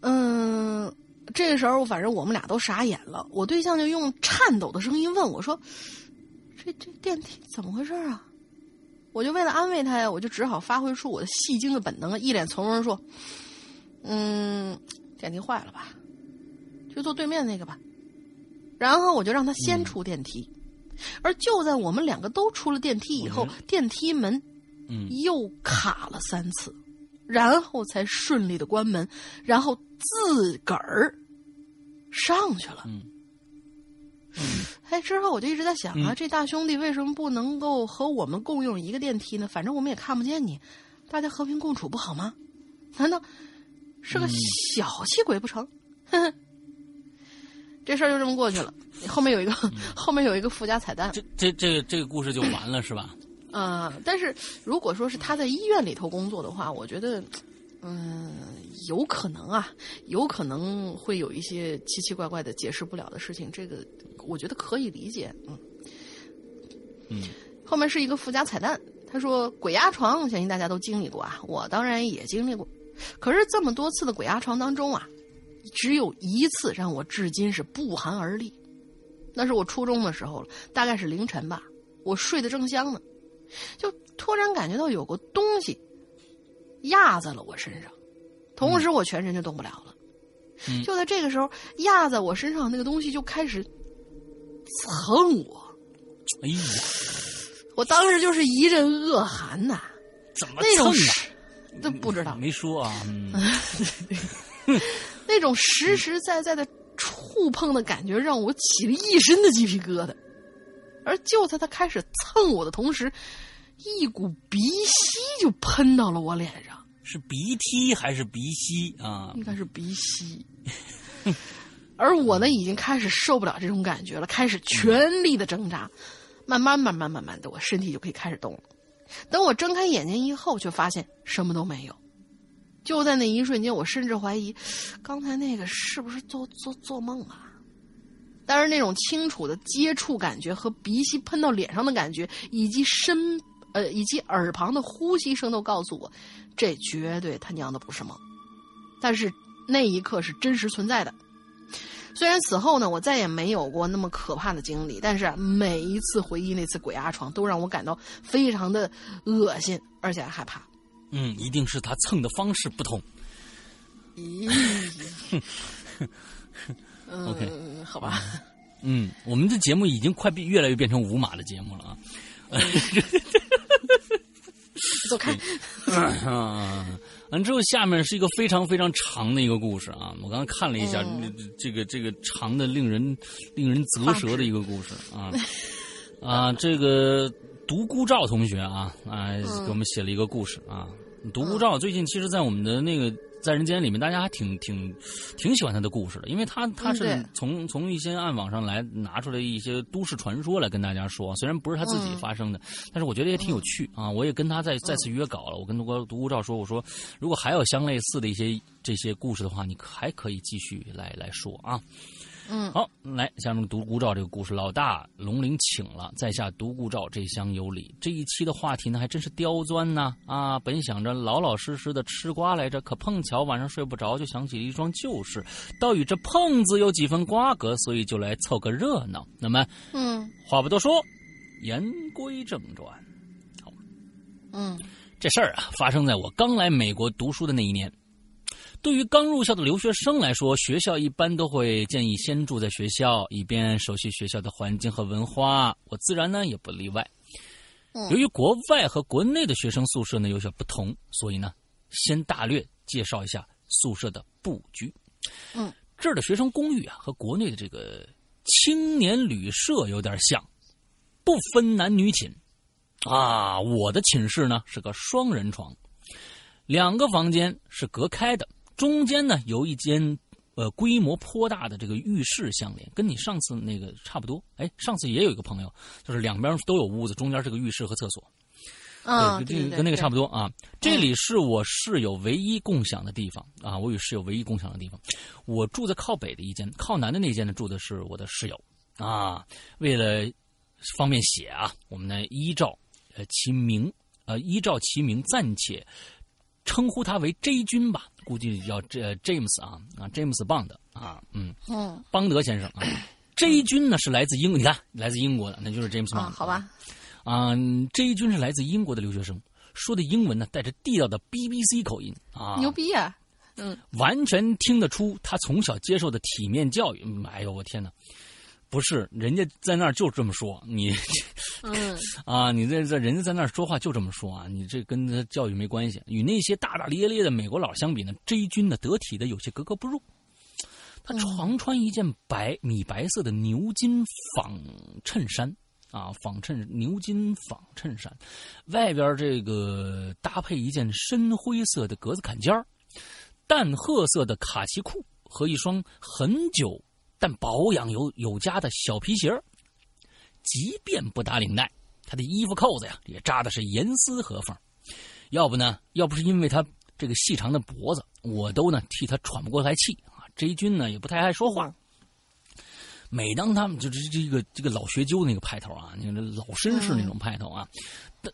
嗯，这个时候反正我们俩都傻眼了。我对象就用颤抖的声音问我说：“这这电梯怎么回事啊？”我就为了安慰他呀，我就只好发挥出我的戏精的本能，一脸从容说。嗯，电梯坏了吧？就坐对面那个吧。然后我就让他先出电梯，而就在我们两个都出了电梯以后，电梯门嗯又卡了三次，然后才顺利的关门，然后自个儿上去了。嗯，哎，之后我就一直在想啊，这大兄弟为什么不能够和我们共用一个电梯呢？反正我们也看不见你，大家和平共处不好吗？难道？是个小气鬼不成？这事儿就这么过去了。后面有一个，后面有一个附加彩蛋。这这这个这个故事就完了是吧？啊！但是如果说是他在医院里头工作的话，我觉得，嗯，有可能啊，有可能会有一些奇奇怪怪的、解释不了的事情。这个我觉得可以理解。嗯嗯。后面是一个附加彩蛋。他说：“鬼压床，相信大家都经历过啊，我当然也经历过。”可是这么多次的鬼压床当中啊，只有一次让我至今是不寒而栗。那是我初中的时候了，大概是凌晨吧，我睡得正香呢，就突然感觉到有个东西压在了我身上，同时我全身就动不了了。就在这个时候，压在我身上那个东西就开始蹭我。哎呀！我当时就是一阵恶寒呐，怎么那种啊？都不知道，没说啊。那种实实在在的触碰的感觉，让我起了一身的鸡皮疙瘩。而就在他开始蹭我的同时，一股鼻息就喷到了我脸上。是鼻涕还是鼻息啊？应该是鼻息。而我呢，已经开始受不了这种感觉了，开始全力的挣扎。慢慢、慢慢、慢慢的，我身体就可以开始动了。等我睁开眼睛以后，却发现什么都没有。就在那一瞬间，我甚至怀疑，刚才那个是不是做做做梦啊？但是那种清楚的接触感觉和鼻息喷到脸上的感觉，以及身呃以及耳旁的呼吸声，都告诉我，这绝对他娘的不是梦。但是那一刻是真实存在的。虽然此后呢，我再也没有过那么可怕的经历，但是每一次回忆那次鬼压床，都让我感到非常的恶心，而且还害怕。嗯，一定是他蹭的方式不同。咦？OK，好吧。嗯，我们的节目已经快变越来越变成五码的节目了啊。走开。啊完之后，下面是一个非常非常长的一个故事啊！我刚刚看了一下，这个这个长的令人令人啧舌的一个故事啊 啊！这个独孤照同学啊啊，给我们写了一个故事啊。独孤照最近其实，在我们的那个。在人间里面，大家还挺挺挺喜欢他的故事的，因为他他是从从一些暗网上来拿出来一些都市传说来跟大家说，虽然不是他自己发生的，但是我觉得也挺有趣啊！我也跟他再再次约稿了，我跟独孤独孤照说，我说如果还有相类似的一些这些故事的话，你还可以继续来来说啊。嗯，好，来下面独孤照这个故事，老大龙鳞请了，在下独孤照这厢有礼。这一期的话题呢，还真是刁钻呢啊！本想着老老实实的吃瓜来着，可碰巧晚上睡不着，就想起了一桩旧事，倒与这碰字有几分瓜葛，所以就来凑个热闹。那么，嗯，话不多说，言归正传。好，嗯，这事儿啊，发生在我刚来美国读书的那一年。对于刚入校的留学生来说，学校一般都会建议先住在学校，以便熟悉学校的环境和文化。我自然呢也不例外。由于国外和国内的学生宿舍呢有些不同，所以呢，先大略介绍一下宿舍的布局。嗯，这儿的学生公寓啊和国内的这个青年旅社有点像，不分男女寝。啊，我的寝室呢是个双人床，两个房间是隔开的。中间呢有一间，呃，规模颇大的这个浴室相连，跟你上次那个差不多。哎，上次也有一个朋友，就是两边都有屋子，中间是个浴室和厕所。啊，跟跟那个差不多啊。这里是我室友唯一共享的地方啊，我与室友唯一共享的地方。我住在靠北的一间，靠南的那间呢住的是我的室友啊。为了方便写啊，我们呢依照呃其名呃依照其名暂且。称呼他为 J 君吧，估计叫这 James 啊啊，James Bond 啊，嗯。嗯，邦德先生啊，J 君呢是来自英国，你看来自英国的，那就是 James Bond，好吧，啊，J 君是来自英国的留学生，说的英文呢带着地道的 BBC 口音啊，牛逼啊，嗯，完全听得出他从小接受的体面教育，哎呦我天哪！不是，人家在那儿就这么说你，嗯 啊，你这这人家在那儿说话就这么说啊，你这跟他教育没关系。与那些大大咧咧的美国佬相比呢，J 君呢得体的有些格格不入。他常穿一件白米白色的牛津纺衬衫啊，纺衬牛津纺衬衫，外边这个搭配一件深灰色的格子坎肩淡褐色的卡其裤和一双很久。但保养有有加的小皮鞋即便不打领带，他的衣服扣子呀也扎的是严丝合缝。要不呢，要不是因为他这个细长的脖子，我都呢替他喘不过来气啊。J 君呢也不太爱说话。每当他们就是这个这个老学究那个派头啊，你看这老绅士那种派头啊，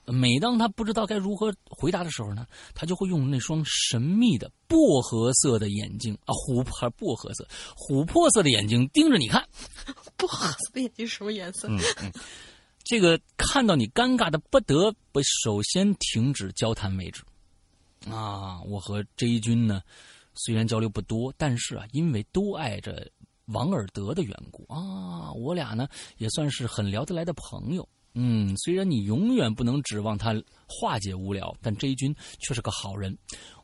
每当他不知道该如何回答的时候呢，他就会用那双神秘的薄荷色的眼睛啊，琥珀薄荷色、琥珀色的眼睛盯着你看。薄荷色的眼睛什么颜色？嗯嗯，这个看到你尴尬的不得不首先停止交谈为止。啊，我和 J 君呢，虽然交流不多，但是啊，因为都爱着。王尔德的缘故啊，我俩呢也算是很聊得来的朋友。嗯，虽然你永远不能指望他化解无聊，但这一君却是个好人。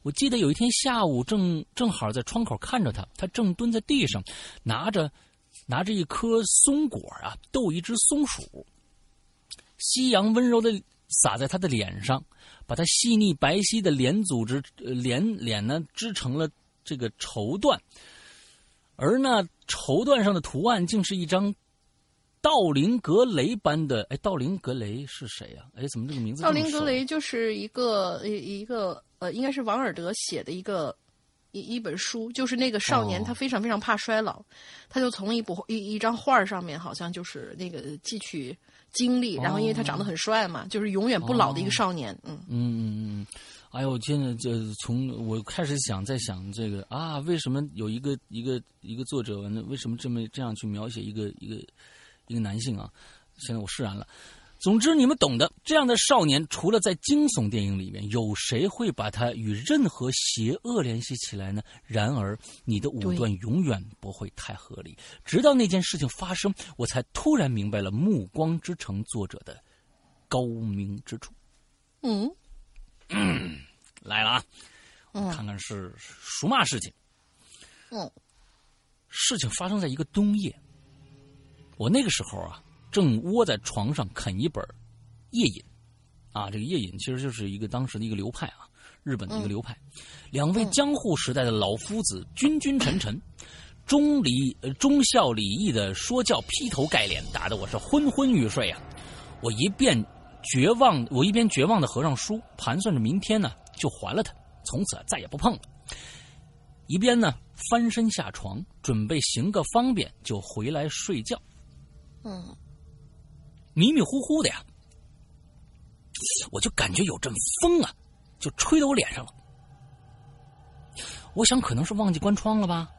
我记得有一天下午，正正好在窗口看着他，他正蹲在地上，拿着拿着一颗松果啊逗一只松鼠。夕阳温柔的洒在他的脸上，把他细腻白皙的脸组织脸脸呢织成了这个绸缎。而那绸缎上的图案，竟是一张道林格雷般的。哎，道林格雷是谁呀？哎，怎么这个名字？道林格雷就是一个一一个呃，应该是王尔德写的一个一一本书，就是那个少年他非常非常怕衰老，他就从一部一一张画上面，好像就是那个汲取精力，然后因为他长得很帅嘛，就是永远不老的一个少年。嗯嗯嗯嗯。哎呦，现在这从我开始想，在想这个啊，为什么有一个一个一个作者，为什么这么这样去描写一个一个一个男性啊？现在我释然了。总之，你们懂的。这样的少年，除了在惊悚电影里面，有谁会把他与任何邪恶联系起来呢？然而，你的武断永远不会太合理。直到那件事情发生，我才突然明白了《暮光之城》作者的高明之处。嗯。嗯，来了啊！我看看是属嘛事情。嗯，事情发生在一个冬夜，我那个时候啊，正窝在床上啃一本《夜饮》，啊，这个《夜饮》其实就是一个当时的一个流派啊，日本的一个流派。两位江户时代的老夫子，君君臣臣。忠礼呃忠孝礼义的说教劈头盖脸，打得我是昏昏欲睡啊！我一遍绝望，我一边绝望的合上书，盘算着明天呢就还了他，从此再也不碰了。一边呢翻身下床，准备行个方便就回来睡觉。嗯，迷迷糊糊的呀，我就感觉有阵风啊，就吹到我脸上了。我想可能是忘记关窗了吧。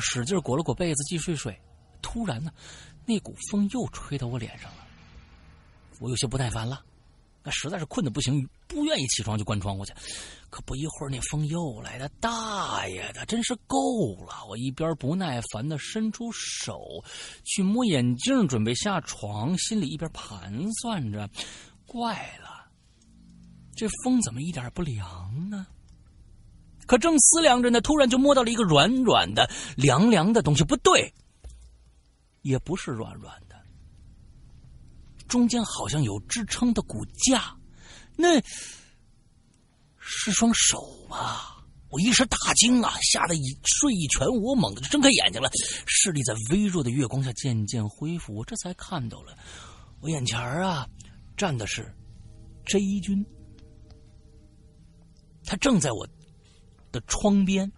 使劲裹了裹被子，继续睡。突然呢，那股风又吹到我脸上了。我有些不耐烦了，那实在是困得不行，不愿意起床就关窗户去。可不一会儿，那风又来了。大爷的，真是够了！我一边不耐烦的伸出手去摸眼镜，准备下床，心里一边盘算着：怪了，这风怎么一点不凉呢？可正思量着呢，突然就摸到了一个软软的、凉凉的东西。不对，也不是软软的，中间好像有支撑的骨架，那是双手吧？我一时大惊啊，吓得一睡意全无，我猛地睁开眼睛了，视力在微弱的月光下渐渐恢复，我这才看到了，我眼前啊站的是 J 君，他正在我。的窗边，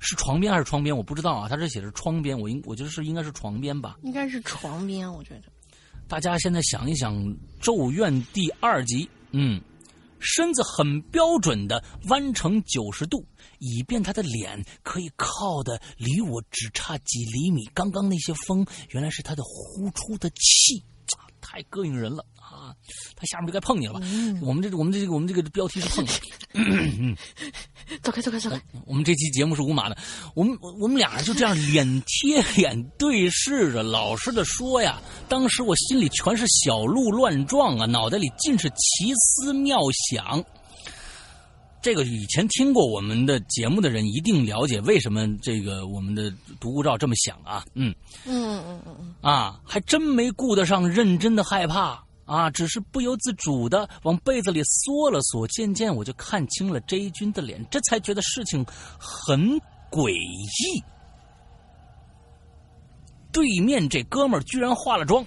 是床边还是窗边？我不知道啊。他这写的是窗边，我应我觉得是应该是床边吧。应该是床边，我觉得。大家现在想一想，《咒怨》第二集，嗯，身子很标准的弯成九十度，以便他的脸可以靠的离我只差几厘米。刚刚那些风，原来是他的呼出的气，太膈应人了。他下面就该碰你了吧。我们这个，我们这个，我们这个标题是碰你。走开，走开，走开。我们这期节目是无码的。我们我们俩人就这样脸贴脸对视着，老实的说呀，当时我心里全是小鹿乱撞啊，脑袋里尽是奇思妙想。这个以前听过我们的节目的人一定了解，为什么这个我们的独孤照这么想啊？嗯嗯嗯嗯嗯啊，还真没顾得上认真的害怕。啊，只是不由自主的往被子里缩了缩，渐渐我就看清了 J 君的脸，这才觉得事情很诡异。对面这哥们儿居然化了妆，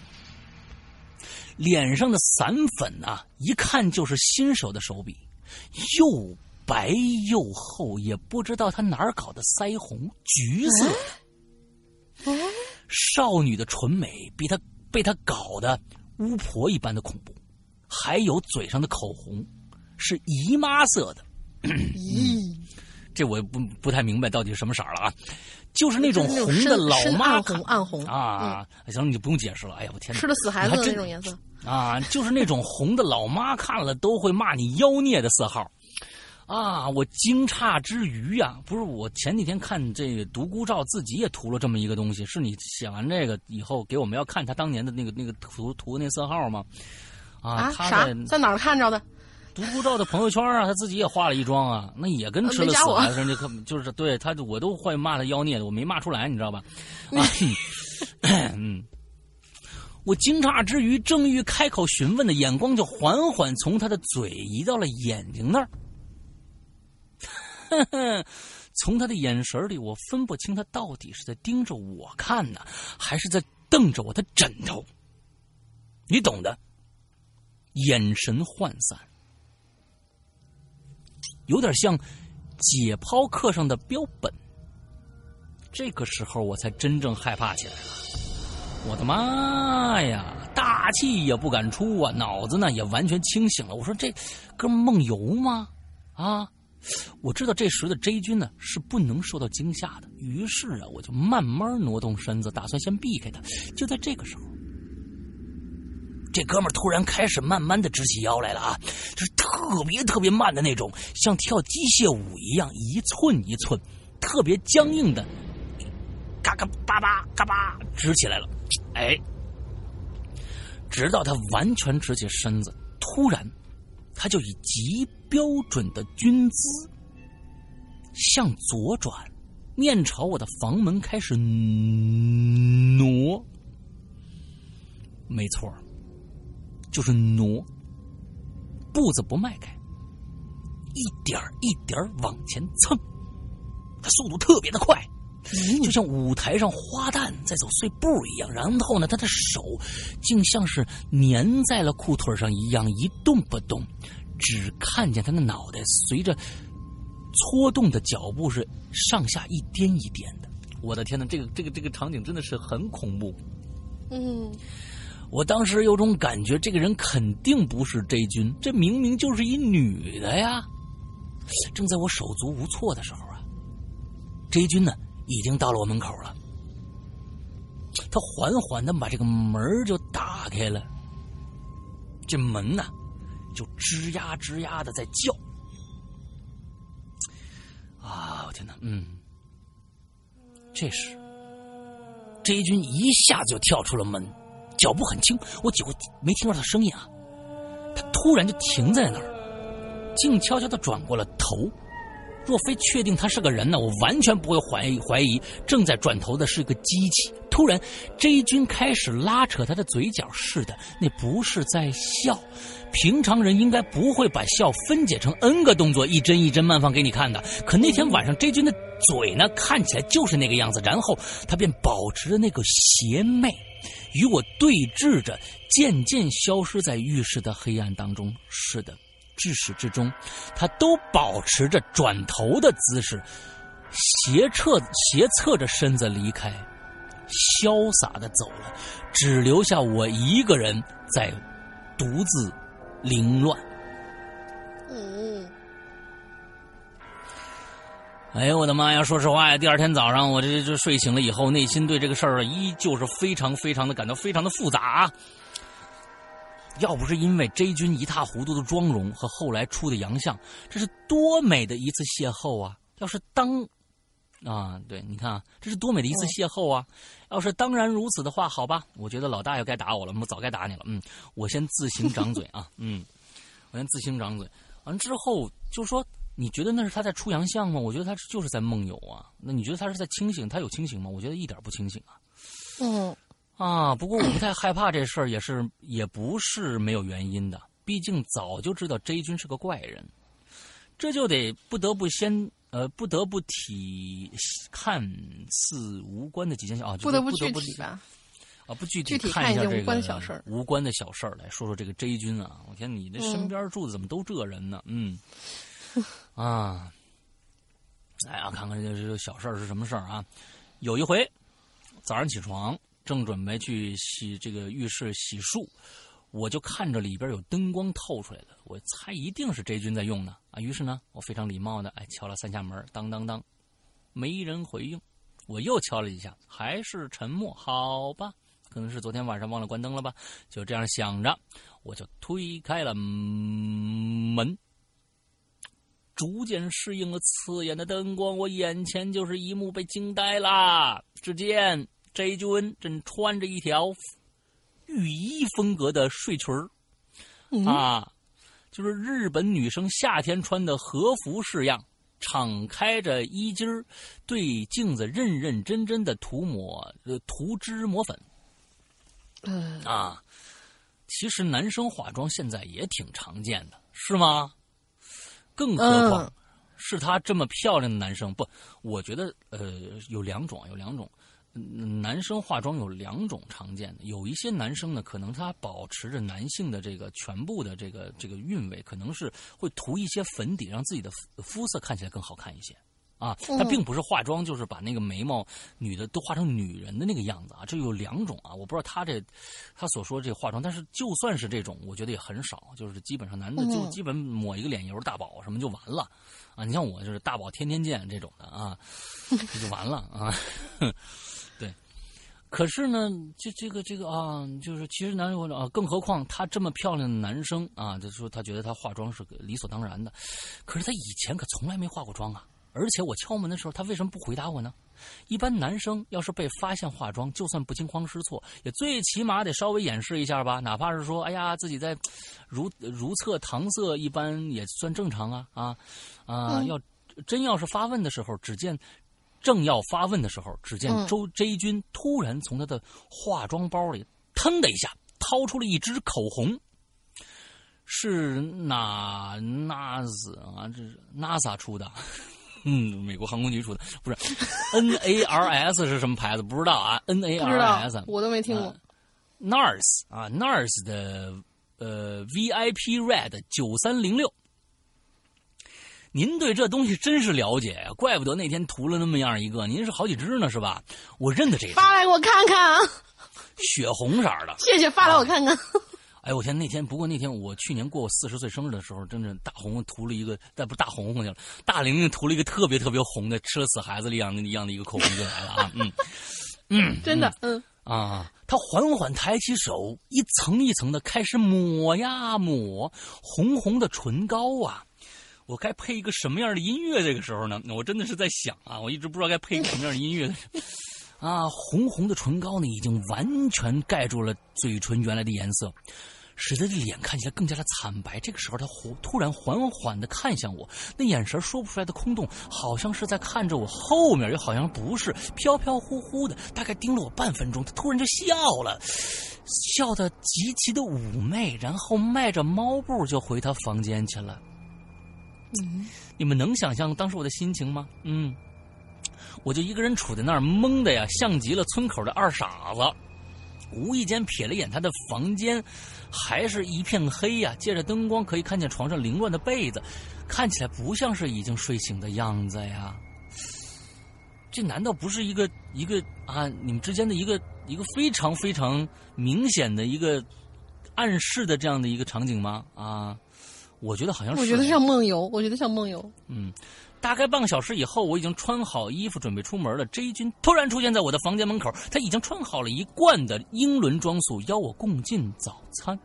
脸上的散粉啊，一看就是新手的手笔，又白又厚，也不知道他哪儿搞的腮红，橘色。少女的纯美比他被他搞的。巫婆一般的恐怖，还有嘴上的口红是姨妈色的，咦，这我不不太明白到底是什么色了啊？就是那种红的老妈暗红暗红啊！行了，你就不用解释了。哎呀，我天，吃了死孩子的那种颜色啊！就是那种红的老妈看了都会骂你妖孽的色号。啊！我惊诧之余呀，不是我前几天看这个独孤照自己也涂了这么一个东西，是你写完这个以后给我们要看他当年的那个那个涂涂那色号吗？啊，他在在哪儿看着的？独孤照的朋友圈啊，他自己也化了一妆啊，那也跟吃了死孩子似的，可就是对他，我都会骂他妖孽的，我没骂出来，你知道吧？啊，嗯，我惊诧之余，正欲开口询问的眼光就缓缓从他的嘴移到了眼睛那儿。哼哼，从他的眼神里，我分不清他到底是在盯着我看呢，还是在瞪着我的枕头。你懂的，眼神涣散，有点像解剖课上的标本。这个时候，我才真正害怕起来了。我的妈呀，大气也不敢出啊，脑子呢也完全清醒了。我说这哥们梦游吗？啊？我知道这时的 J 君呢是不能受到惊吓的，于是啊，我就慢慢挪动身子，打算先避开他。就在这个时候，这哥们突然开始慢慢的直起腰来了啊，就是特别特别慢的那种，像跳机械舞一样，一寸一寸，特别僵硬的，嘎嘎巴巴嘎巴直起来了。哎，直到他完全直起身子，突然。他就以极标准的军姿，向左转，面朝我的房门开始挪。没错，就是挪，步子不迈开，一点一点往前蹭，他速度特别的快。就像舞台上花旦在走碎步一样，然后呢，他的手竟像是粘在了裤腿上一样一动不动，只看见他的脑袋随着搓动的脚步是上下一颠一颠的。我的天哪，这个这个这个场景真的是很恐怖。嗯，我当时有种感觉，这个人肯定不是 J 君，这明明就是一女的呀。正在我手足无措的时候啊，J 君呢？已经到了我门口了，他缓缓的把这个门就打开了，这门呢就吱呀吱呀的在叫，啊，我天哪，嗯，这时，J 军一下子就跳出了门，脚步很轻，我几乎没听到他声音啊，他突然就停在那儿，静悄悄的转过了头。若非确定他是个人呢，我完全不会怀疑怀疑正在转头的是一个机器。突然，J 君开始拉扯他的嘴角，似的，那不是在笑。平常人应该不会把笑分解成 N 个动作，一帧一帧慢放给你看的。可那天晚上，J 君的嘴呢，看起来就是那个样子，然后他便保持着那个邪魅，与我对峙着，渐渐消失在浴室的黑暗当中。是的。至始至终，他都保持着转头的姿势，斜侧斜侧着身子离开，潇洒的走了，只留下我一个人在独自凌乱。嗯，哎呦我的妈呀！说实话呀，第二天早上我这这睡醒了以后，内心对这个事儿依旧是非常非常的感到非常的复杂。要不是因为 J 君一塌糊涂的妆容和后来出的洋相，这是多美的一次邂逅啊！要是当，啊，对，你看啊，这是多美的一次邂逅啊！要是当然如此的话，好吧，我觉得老大爷该打我了，我早该打你了。嗯，我先自行掌嘴啊，嗯，我先自行掌嘴。完之后就说，你觉得那是他在出洋相吗？我觉得他就是在梦游啊。那你觉得他是在清醒？他有清醒吗？我觉得一点不清醒啊。嗯。啊，不过我不太害怕这事儿，也是也不是没有原因的。毕竟早就知道 J 君是个怪人，这就得不得不先呃，不得不提看似无关的几件啊，不得不具体吧？啊，不具体看一下这个无关小事儿，无关的小事儿，来说说这个 J 君啊！我天，你这身边住的怎么都这人呢？嗯，啊，哎呀，看看这这小事儿是什么事儿啊？有一回早上起床。正准备去洗这个浴室洗漱，我就看着里边有灯光透出来的，我猜一定是 J 君在用呢啊！于是呢，我非常礼貌的哎敲了三下门，当当当，没人回应。我又敲了一下，还是沉默。好吧，可能是昨天晚上忘了关灯了吧？就这样想着，我就推开了门，逐渐适应了刺眼的灯光，我眼前就是一幕被惊呆啦。只见。J 君正穿着一条浴衣风格的睡裙儿，啊，就是日本女生夏天穿的和服式样，敞开着衣襟儿，对镜子认认真真的涂抹呃涂脂抹粉。嗯啊，其实男生化妆现在也挺常见的，是吗？更何况是他这么漂亮的男生，不，我觉得呃有两种，有两种。男生化妆有两种常见的，有一些男生呢，可能他保持着男性的这个全部的这个这个韵味，可能是会涂一些粉底，让自己的肤色看起来更好看一些。啊，他并不是化妆，就是把那个眉毛女的都画成女人的那个样子啊。这有两种啊，我不知道他这他所说这化妆，但是就算是这种，我觉得也很少，就是基本上男的就基本抹一个脸油大宝什么就完了啊。你像我就是大宝天天见这种的啊，这 就完了啊。可是呢，这这个这个啊，就是其实男生啊，更何况他这么漂亮的男生啊，就说他觉得他化妆是理所当然的。可是他以前可从来没化过妆啊，而且我敲门的时候，他为什么不回答我呢？一般男生要是被发现化妆，就算不惊慌失措，也最起码得稍微掩饰一下吧，哪怕是说，哎呀，自己在如如厕搪塞，一般也算正常啊啊啊，要真要是发问的时候，只见正要发问的时候，只见周 J 君突然从他的化妆包里腾的一下掏出了一支口红，是哪 NAS 啊，这是 NASA 出的。嗯，美国航空局出的不是 N A R S 是什么牌子？不知道啊，N A R S 我都没听过。NARS 啊，NARS 的呃 V I P Red 九三零六，您对这东西真是了解呀，怪不得那天涂了那么样一个，您是好几支呢是吧？我认得这个，发来给我看看啊，血红色的。谢谢，发来我看看。哎，我天！那天不过那天我去年过我四十岁生日的时候，真的大红红涂了一个，但不大红红去了。大玲玲涂了一个特别特别红的，吃了死孩子一样的一样的一个口红就来了啊！嗯 嗯，真的嗯啊，他缓缓抬起手，一层一层的开始抹呀抹红红的唇膏啊。我该配一个什么样的音乐？这个时候呢，我真的是在想啊，我一直不知道该配什么样的音乐。啊，红红的唇膏呢，已经完全盖住了嘴唇原来的颜色。使得这脸看起来更加的惨白。这个时候，他忽突然缓缓的看向我，那眼神说不出来的空洞，好像是在看着我后面，又好像不是，飘飘忽忽的，大概盯了我半分钟。他突然就笑了，笑得极其的妩媚，然后迈着猫步就回他房间去了。你们能想象当时我的心情吗？嗯，我就一个人杵在那儿，懵的呀，像极了村口的二傻子。无意间瞥了眼他的房间，还是一片黑呀。借着灯光，可以看见床上凌乱的被子，看起来不像是已经睡醒的样子呀。这难道不是一个一个啊？你们之间的一个一个非常非常明显的一个暗示的这样的一个场景吗？啊，我觉得好像是。我觉得像梦游，我觉得像梦游。嗯。大概半个小时以后，我已经穿好衣服准备出门了。J 君突然出现在我的房间门口，他已经穿好了一贯的英伦装束，邀我共进早餐，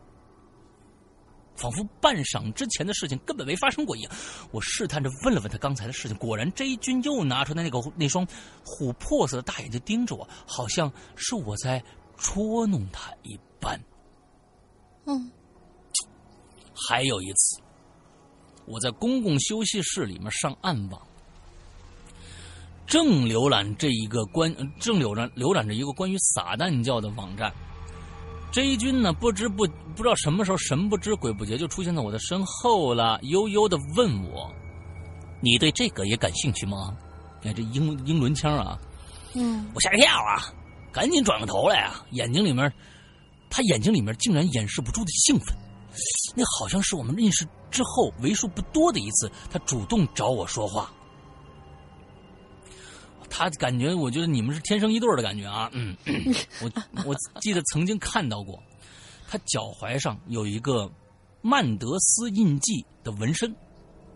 仿佛半晌之前的事情根本没发生过一样。我试探着问了问他刚才的事情，果然 J 君又拿出那个那双琥珀色的大眼睛盯着我，好像是我在捉弄他一般。嗯，还有一次。我在公共休息室里面上暗网，正浏览这一个关，正浏览浏览着一个关于撒旦教的网站。这一军呢，不知不不知道什么时候神不知鬼不觉就出现在我的身后了，悠悠的问我：“你对这个也感兴趣吗？”你看这英英伦腔啊，嗯，我吓一跳啊，赶紧转过头来啊，眼睛里面，他眼睛里面竟然掩饰不住的兴奋。那好像是我们认识之后为数不多的一次，他主动找我说话。他感觉，我觉得你们是天生一对的感觉啊。嗯，我我记得曾经看到过，他脚踝上有一个曼德斯印记的纹身。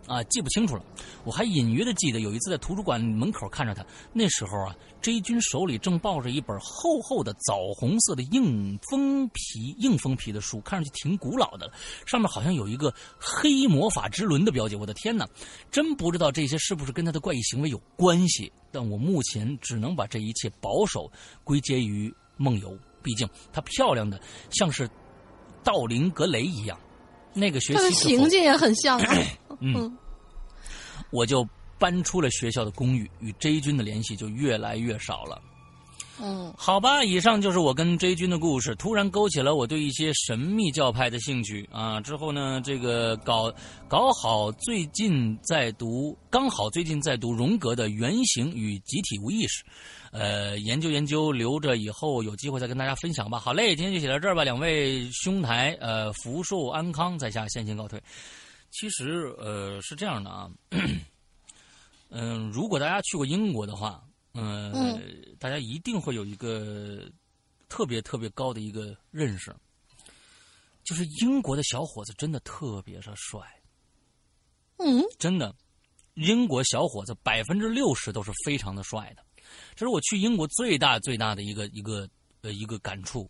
啊，记不清楚了。我还隐约的记得有一次在图书馆门口看着他，那时候啊，J 君手里正抱着一本厚厚的枣红色的硬封皮、硬封皮的书，看上去挺古老的，上面好像有一个黑魔法之轮的标记。我的天哪，真不知道这些是不是跟他的怪异行为有关系。但我目前只能把这一切保守归结于梦游，毕竟她漂亮的像是道林格雷一样。那个学期，他的情境也很像。嗯，我就搬出了学校的公寓，与 J 君的联系就越来越少了。嗯，好吧，以上就是我跟 J 君的故事，突然勾起了我对一些神秘教派的兴趣啊。之后呢，这个搞搞好，最近在读，刚好最近在读荣格的《原型与集体无意识》，呃，研究研究，留着以后有机会再跟大家分享吧。好嘞，今天就写到这儿吧。两位兄台，呃，福寿安康，在下先行告退。其实，呃，是这样的啊，嗯，如果大家去过英国的话。嗯，大家一定会有一个特别特别高的一个认识，就是英国的小伙子真的特别的帅。嗯，真的，英国小伙子百分之六十都是非常的帅的，这是我去英国最大最大的一个一个呃一个感触。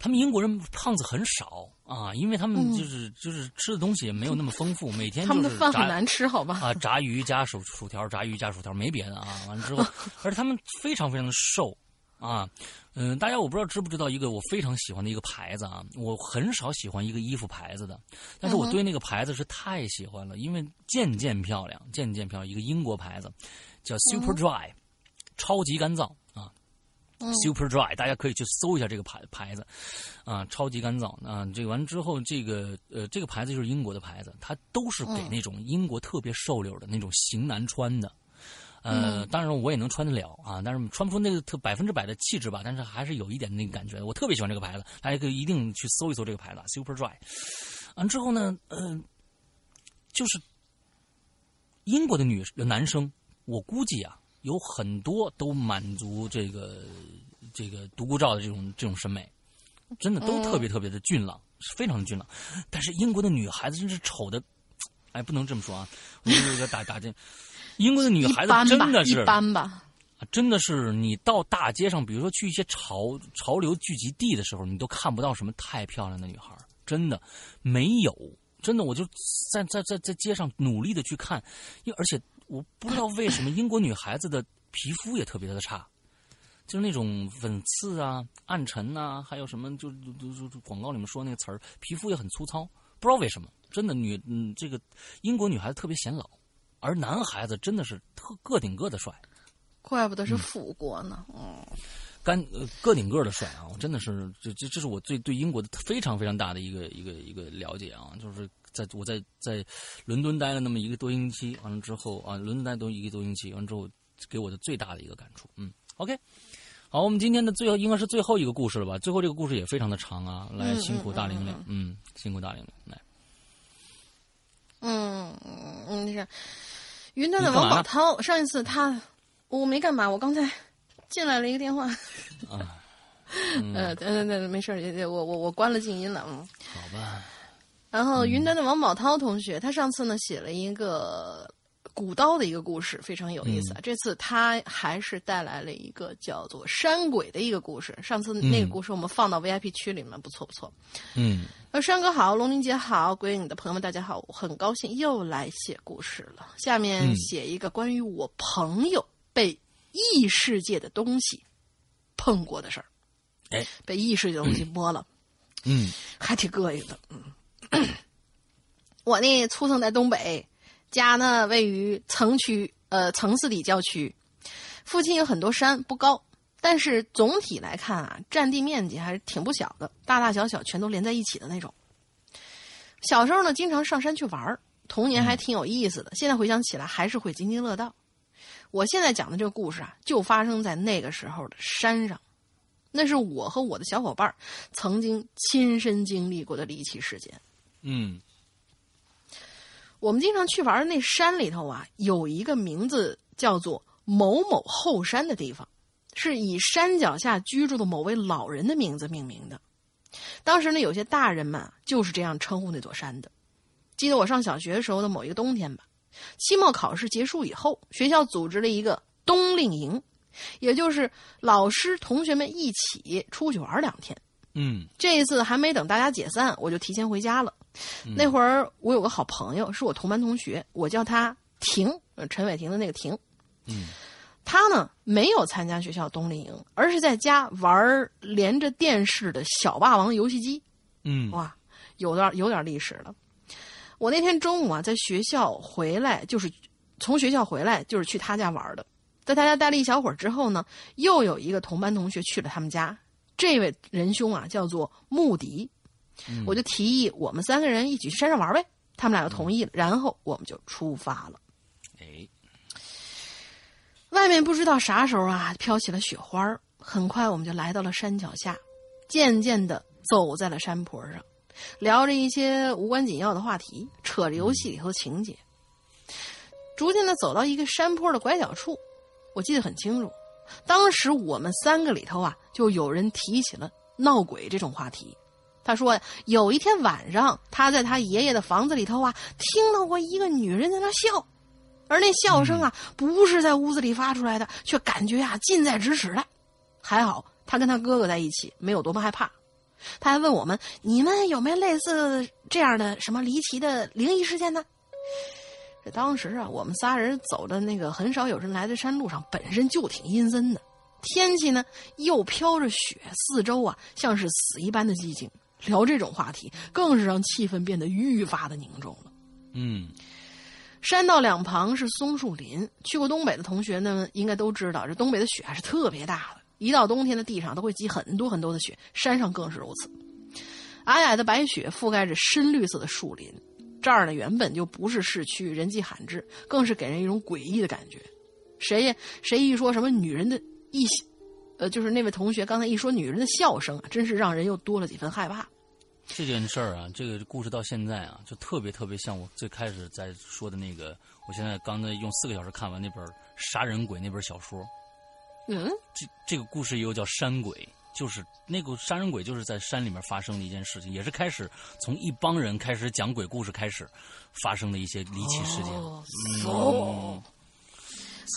他们英国人胖子很少啊，因为他们就是就是吃的东西也没有那么丰富，每天他们的饭很难吃，好吧？啊，炸鱼加薯薯条，炸鱼加薯条，没别的啊。完了之后，而且他们非常非常的瘦啊，嗯，大家我不知道知不知道一个我非常喜欢的一个牌子啊，我很少喜欢一个衣服牌子的，但是我对那个牌子是太喜欢了，因为件件漂亮，件件漂亮，一个英国牌子叫 Super Dry，超级干燥啊，Super Dry，大家可以去搜一下这个牌牌子啊，超级干燥啊，这个完之后，这个呃，这个牌子就是英国的牌子，它都是给那种英国特别瘦溜的那种型男穿的。呃，当然我也能穿得了啊，但是穿不出那个特百分之百的气质吧，但是还是有一点那个感觉。我特别喜欢这个牌子，大家可以一定去搜一搜这个牌子，Super Dry。完之后呢，呃，就是英国的女男生，我估计啊，有很多都满足这个这个独孤照的这种这种审美，真的都特别特别的俊朗，是非常的俊朗。但是英国的女孩子真是丑的，哎，不能这么说啊，我有个打打这。英国的女孩子真的是一般吧，真的是你到大街上，比如说去一些潮潮流聚集地的时候，你都看不到什么太漂亮的女孩，真的没有，真的，我就在在在在街上努力的去看，因为而且我不知道为什么英国女孩子的皮肤也特别的差，就是那种粉刺啊、暗沉呐，还有什么就就就广告里面说那个词儿，皮肤也很粗糙，不知道为什么，真的女嗯，这个英国女孩子特别显老。而男孩子真的是特个顶个的帅，怪不得是腐国呢。嗯，干个顶个的帅啊！我真的是这这这是我最对英国的非常非常大的一个一个一个了解啊！就是在我在在伦敦待了那么一个多星期，完了之后啊，伦敦待都一个多星期，完了之后给我的最大的一个感触。嗯，OK，好，我们今天的最后应该是最后一个故事了吧？最后这个故事也非常的长啊！来，辛苦大玲玲，嗯，辛苦大玲玲，来，嗯嗯，那是。云端的王宝涛，上一次他我没干嘛，我刚才进来了一个电话。啊，呃，呃，那没事我我我关了静音了，嗯。好吧。然后云南的王宝涛同学，他上次呢写了一个。古刀的一个故事非常有意思啊！这次他还是带来了一个叫做山鬼的一个故事。上次那个故事我们放到 VIP 区里面，不错不错。嗯，呃，山哥好，龙玲姐好，鬼影的朋友们大家好，我很高兴又来写故事了。下面写一个关于我朋友被异世界的东西碰过的事儿。哎，被异世界的东西摸了，嗯，还挺膈应的。嗯，我呢，出生在东北。家呢位于城区，呃，城市里郊区，附近有很多山，不高，但是总体来看啊，占地面积还是挺不小的，大大小小全都连在一起的那种。小时候呢，经常上山去玩童年还挺有意思的。现在回想起来，还是会津津乐道。我现在讲的这个故事啊，就发生在那个时候的山上，那是我和我的小伙伴曾经亲身经历过的离奇事件。嗯。我们经常去玩的那山里头啊，有一个名字叫做某某后山的地方，是以山脚下居住的某位老人的名字命名的。当时呢，有些大人们就是这样称呼那座山的。记得我上小学时候的某一个冬天吧，期末考试结束以后，学校组织了一个冬令营，也就是老师同学们一起出去玩两天。嗯，这一次还没等大家解散，我就提前回家了。那会儿我有个好朋友，是我同班同学，我叫他婷，陈伟霆的那个婷。嗯，他呢没有参加学校冬令营，而是在家玩连着电视的小霸王游戏机。嗯，哇，有点有点历史了。我那天中午啊，在学校回来，就是从学校回来，就是去他家玩的。在他家待了一小会儿之后呢，又有一个同班同学去了他们家。这位仁兄啊，叫做穆迪。我就提议我们三个人一起去山上玩呗，他们俩就同意了，然后我们就出发了。哎，外面不知道啥时候啊，飘起了雪花很快我们就来到了山脚下，渐渐的走在了山坡上，聊着一些无关紧要的话题，扯着游戏里头的情节。逐渐的走到一个山坡的拐角处，我记得很清楚，当时我们三个里头啊，就有人提起了闹鬼这种话题。他说：“有一天晚上，他在他爷爷的房子里头啊，听到过一个女人在那笑，而那笑声啊，不是在屋子里发出来的，却感觉啊近在咫尺的。还好他跟他哥哥在一起，没有多么害怕。他还问我们：你们有没有类似这样的什么离奇的灵异事件呢？这当时啊，我们仨人走的那个很少有人来的山路上，本身就挺阴森的。天气呢又飘着雪，四周啊像是死一般的寂静。聊这种话题，更是让气氛变得愈发的凝重了。嗯，山道两旁是松树林。去过东北的同学呢，应该都知道，这东北的雪还是特别大的。一到冬天的地上都会积很多很多的雪，山上更是如此。皑皑的白雪覆盖着深绿色的树林。这儿呢原本就不是市区，人迹罕至，更是给人一种诡异的感觉。谁呀？谁一说什么女人的一，呃，就是那位同学刚才一说女人的笑声啊，真是让人又多了几分害怕。这件事儿啊，这个故事到现在啊，就特别特别像我最开始在说的那个。我现在刚才用四个小时看完那本《杀人鬼》那本小说。嗯，这这个故事又叫山鬼。就是那个杀人鬼，就是在山里面发生的一件事情，也是开始从一帮人开始讲鬼故事开始发生的一些离奇事件。哦，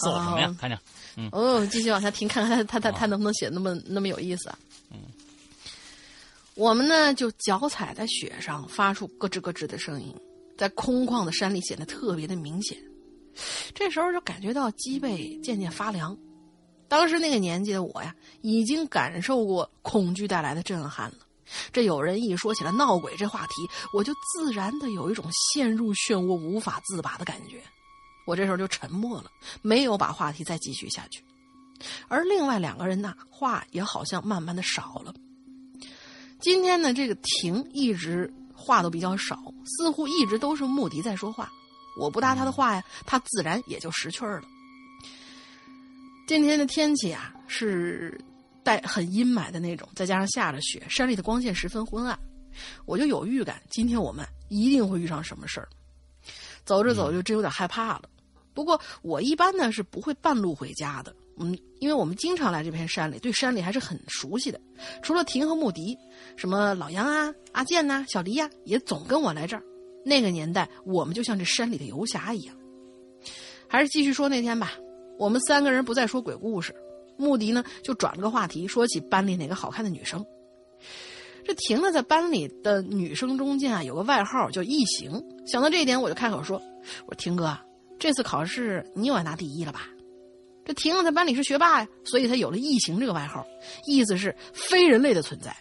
搜什么呀？看见？嗯。哦，继续往下听，看看他他他他能不能写那么那么有意思啊？嗯。我们呢就脚踩在雪上，发出咯吱咯吱的声音，在空旷的山里显得特别的明显。这时候就感觉到脊背渐渐发凉。当时那个年纪的我呀，已经感受过恐惧带来的震撼了。这有人一说起来闹鬼这话题，我就自然的有一种陷入漩涡无法自拔的感觉。我这时候就沉默了，没有把话题再继续下去。而另外两个人呢，话也好像慢慢的少了。今天呢，这个婷一直话都比较少，似乎一直都是穆迪在说话。我不搭他的话呀，他自然也就识趣儿了。今天的天气啊，是带很阴霾的那种，再加上下着雪，山里的光线十分昏暗，我就有预感，今天我们一定会遇上什么事儿。走着走就真有点害怕了。不过我一般呢是不会半路回家的，嗯，因为我们经常来这片山里，对山里还是很熟悉的。除了婷和穆迪，什么老杨啊、阿健呐、小黎呀，也总跟我来这儿。那个年代，我们就像这山里的游侠一样。还是继续说那天吧。我们三个人不再说鬼故事，穆迪呢就转了个话题，说起班里哪个好看的女生。这婷呢在班里的女生中间啊有个外号叫异形。想到这一点，我就开口说：“我说婷哥，这次考试你又要拿第一了吧？”这婷在班里是学霸呀，所以她有了异形这个外号，意思是非人类的存在。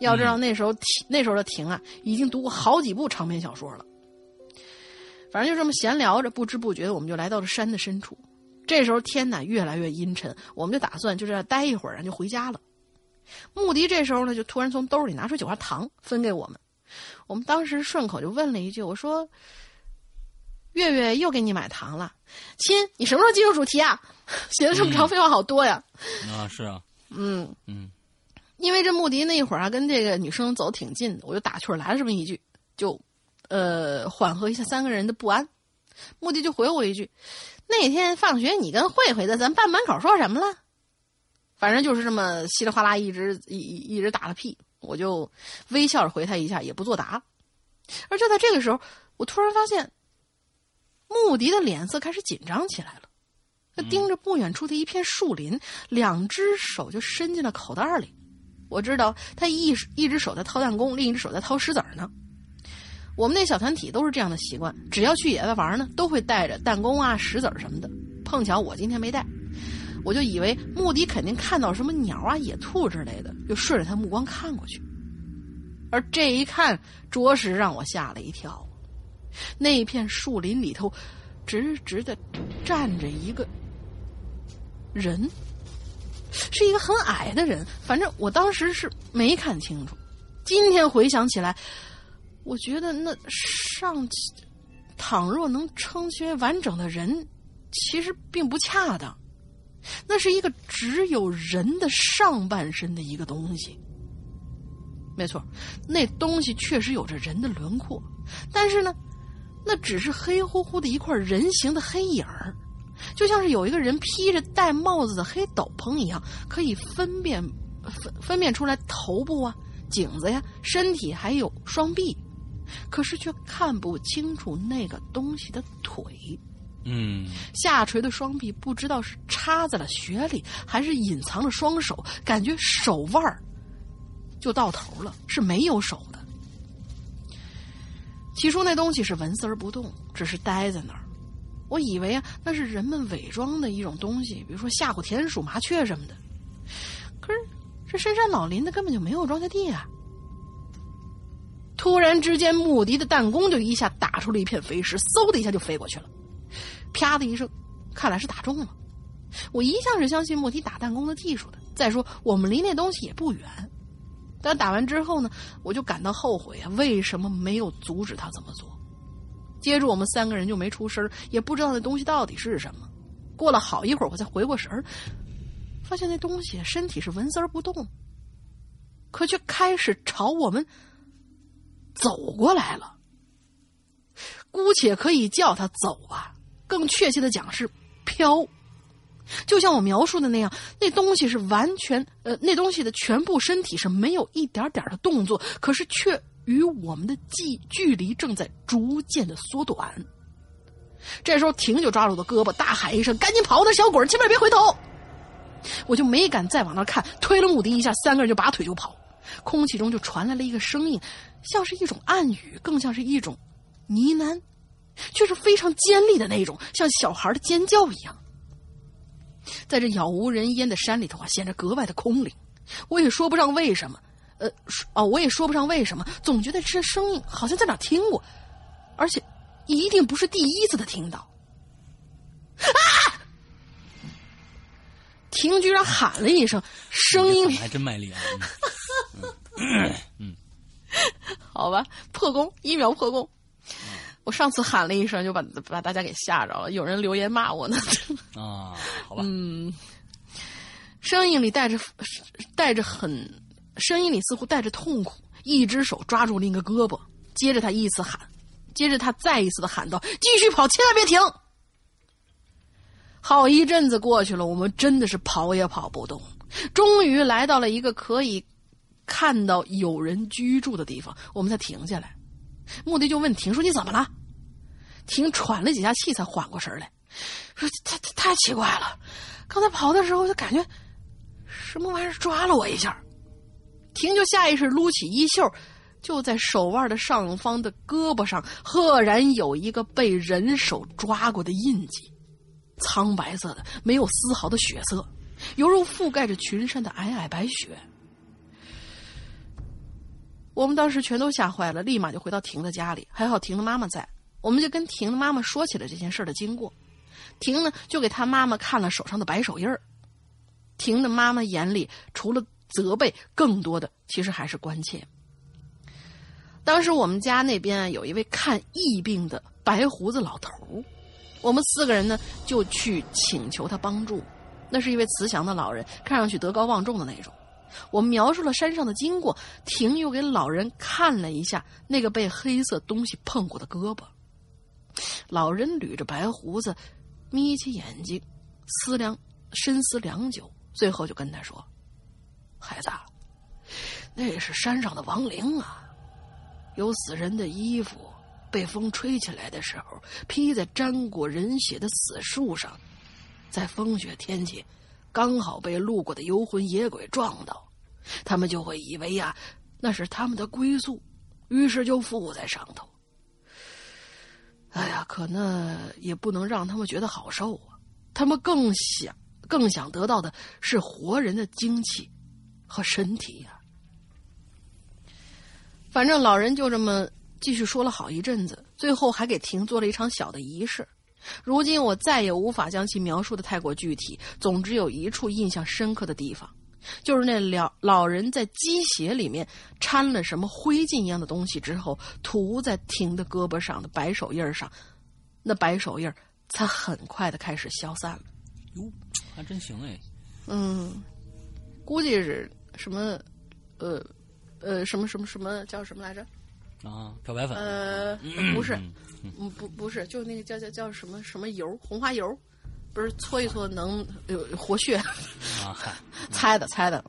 要知道那时候婷那时候的婷啊，已经读过好几部长篇小说了。反正就这么闲聊着，不知不觉我们就来到了山的深处。这时候天呢越来越阴沉，我们就打算就这样待一会儿，然后就回家了。穆迪这时候呢就突然从兜里拿出几块糖分给我们，我们当时顺口就问了一句：“我说，月月又给你买糖了，亲，你什么时候进入主题啊？写的这么长，废话好多呀。”啊，是啊，嗯嗯，因为这穆迪那一会儿啊跟这个女生走挺近的，我就打趣来了这么一句，就呃缓和一下三个人的不安。穆迪就回我一句。那天放学，你跟慧慧在咱班门口说什么了？反正就是这么稀里哗啦，一直一一直打了屁，我就微笑着回他一下，也不作答。而就在这个时候，我突然发现，穆迪的脸色开始紧张起来了。他盯着不远处的一片树林，两只手就伸进了口袋里。我知道他一一只手在掏弹弓，另一只手在掏石子呢。我们那小团体都是这样的习惯，只要去野外玩呢，都会带着弹弓啊、石子什么的。碰巧我今天没带，我就以为穆迪肯定看到什么鸟啊、野兔之类的，就顺着他目光看过去。而这一看，着实让我吓了一跳。那片树林里头，直直的站着一个人，是一个很矮的人。反正我当时是没看清楚。今天回想起来。我觉得那上，倘若能称其为完整的人，其实并不恰当。那是一个只有人的上半身的一个东西。没错，那东西确实有着人的轮廓，但是呢，那只是黑乎乎的一块人形的黑影儿，就像是有一个人披着戴帽子的黑斗篷一样，可以分辨分分辨出来头部啊、颈子呀、身体还有双臂。可是却看不清楚那个东西的腿，嗯，下垂的双臂不知道是插在了雪里，还是隐藏了双手，感觉手腕儿就到头了，是没有手的。起初那东西是纹丝儿不动，只是呆在那儿，我以为啊那是人们伪装的一种东西，比如说吓唬田鼠、麻雀什么的。可是这深山老林的根本就没有庄稼地啊！突然之间，穆迪的弹弓就一下打出了一片飞石，嗖的一下就飞过去了，啪的一声，看来是打中了。我一向是相信穆迪打弹弓的技术的。再说，我们离那东西也不远。但打完之后呢，我就感到后悔啊！为什么没有阻止他这么做？接着我们三个人就没出声，也不知道那东西到底是什么。过了好一会儿，我才回过神儿，发现那东西身体是纹丝儿不动，可却开始朝我们走过来了。姑且可以叫他走啊，更确切的讲是飘。就像我描述的那样，那东西是完全呃，那东西的全部身体是没有一点点的动作，可是却与我们的距距离正在逐渐的缩短。这时候，婷就抓住我的胳膊，大喊一声：“赶紧跑！那小鬼，千万别回头！”我就没敢再往那看，推了穆迪一下，三个人就拔腿就跑。空气中就传来了一个声音，像是一种暗语，更像是一种呢喃，却是非常尖利的那种，像小孩的尖叫一样。在这杳无人烟的山里头啊，显得格外的空灵。我也说不上为什么，呃，哦，我也说不上为什么，总觉得这声音好像在哪听过，而且一定不是第一次的听到。啊！婷居然喊了一声，声音还真卖力啊！嗯，好吧，破功，一秒破功。我上次喊了一声，就把把大家给吓着了。有人留言骂我呢。啊，好吧。嗯，声音里带着带着很，声音里似乎带着痛苦。一只手抓住另一个胳膊，接着他一次喊，接着他再一次的喊道：“继续跑，千万别停！”好一阵子过去了，我们真的是跑也跑不动。终于来到了一个可以看到有人居住的地方，我们才停下来。穆迪就问婷说：“你怎么了？”婷喘了几下气才缓过神来，说：“太太太奇怪了，刚才跑的时候就感觉什么玩意儿抓了我一下。”婷就下意识撸起衣袖，就在手腕的上方的胳膊上，赫然有一个被人手抓过的印记，苍白色的，没有丝毫的血色，犹如覆盖着群山的皑皑白雪。我们当时全都吓坏了，立马就回到婷的家里，还好婷的妈妈在。我们就跟婷的妈妈说起了这件事的经过，婷呢就给她妈妈看了手上的白手印儿。婷的妈妈眼里除了责备，更多的其实还是关切。当时我们家那边有一位看疫病的白胡子老头我们四个人呢就去请求他帮助。那是一位慈祥的老人，看上去德高望重的那种。我描述了山上的经过，婷又给老人看了一下那个被黑色东西碰过的胳膊。老人捋着白胡子，眯起眼睛，思量、深思良久，最后就跟他说：“孩子，那是山上的亡灵啊！有死人的衣服被风吹起来的时候，披在沾过人血的死树上，在风雪天气，刚好被路过的游魂野鬼撞到，他们就会以为呀，那是他们的归宿，于是就附在上头。”哎呀，可那也不能让他们觉得好受啊！他们更想、更想得到的是活人的精气和身体呀。反正老人就这么继续说了好一阵子，最后还给婷做了一场小的仪式。如今我再也无法将其描述的太过具体，总之有一处印象深刻的地方。就是那老老人在鸡血里面掺了什么灰烬一样的东西之后，涂在婷的胳膊上的白手印上，那白手印才很快的开始消散了。哟，还真行哎。嗯，估计是什么，呃，呃，什么什么什么叫什么来着？啊，漂白粉？呃，不是，嗯，不不是，就那个叫叫叫什么什么油，红花油。不是搓一搓能有活血？啊，猜的猜的。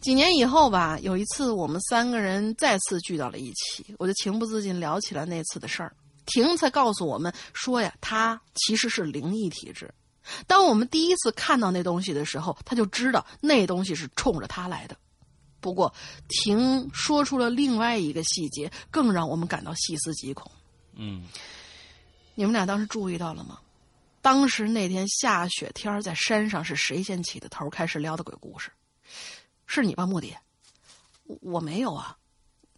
几年以后吧，有一次我们三个人再次聚到了一起，我就情不自禁聊起了那次的事儿。婷才告诉我们说呀，他其实是灵异体质。当我们第一次看到那东西的时候，他就知道那东西是冲着他来的。不过，婷说出了另外一个细节，更让我们感到细思极恐。嗯，你们俩当时注意到了吗？当时那天下雪天在山上是谁先起的头，开始聊的鬼故事？是你吧，莫迪？我没有啊。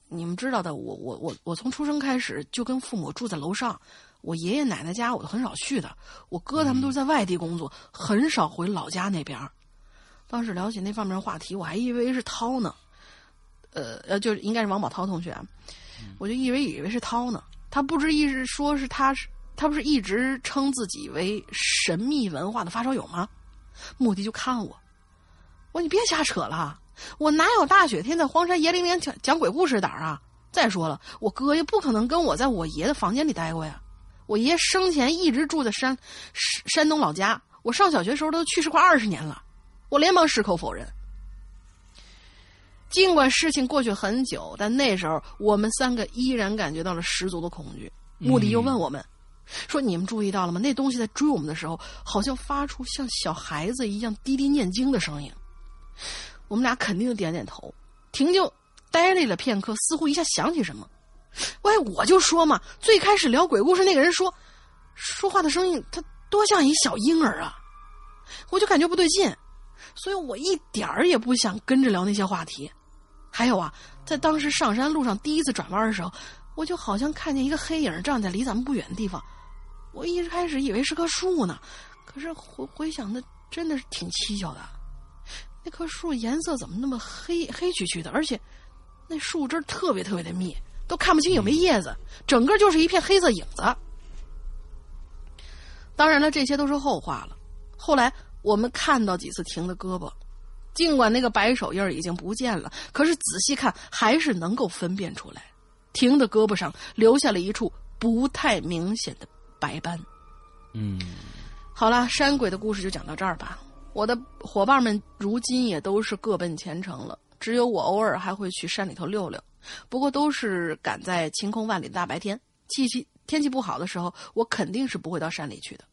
你们知道的，我我我我从出生开始就跟父母住在楼上，我爷爷奶奶家我都很少去的。我哥他们都是在外地工作，很少回老家那边。当时聊起那方面话题，我还以为是涛呢。呃呃，就应该是王宝涛同学，我就以为以为是涛呢。他不知一直说是他是他不是一直称自己为神秘文化的发烧友吗？目的就看我，我说你别瞎扯了。我哪有大雪天在荒山野岭里讲讲鬼故事胆啊？再说了，我哥也不可能跟我在我爷的房间里待过呀。我爷生前一直住在山山东老家，我上小学时候都去世快二十年了。我连忙矢口否认。尽管事情过去很久，但那时候我们三个依然感觉到了十足的恐惧。穆迪又问我们说：“你们注意到了吗？那东西在追我们的时候，好像发出像小孩子一样滴滴念经的声音。”我们俩肯定点点头，婷就呆立了片刻，似乎一下想起什么。喂，我就说嘛，最开始聊鬼故事那个人说，说话的声音他多像一小婴儿啊，我就感觉不对劲，所以我一点儿也不想跟着聊那些话题。还有啊，在当时上山路上第一次转弯的时候，我就好像看见一个黑影站在离咱们不远的地方，我一开始以为是棵树呢，可是回回想，的真的是挺蹊跷的。那棵树颜色怎么那么黑黑黢黢的？而且，那树枝特别特别的密，都看不清有没叶子，整个就是一片黑色影子。当然了，这些都是后话了。后来我们看到几次婷的胳膊，尽管那个白手印已经不见了，可是仔细看还是能够分辨出来，婷的胳膊上留下了一处不太明显的白斑。嗯，好了，山鬼的故事就讲到这儿吧。我的伙伴们如今也都是各奔前程了，只有我偶尔还会去山里头溜溜，不过都是赶在晴空万里的大白天。气气天气不好的时候，我肯定是不会到山里去的。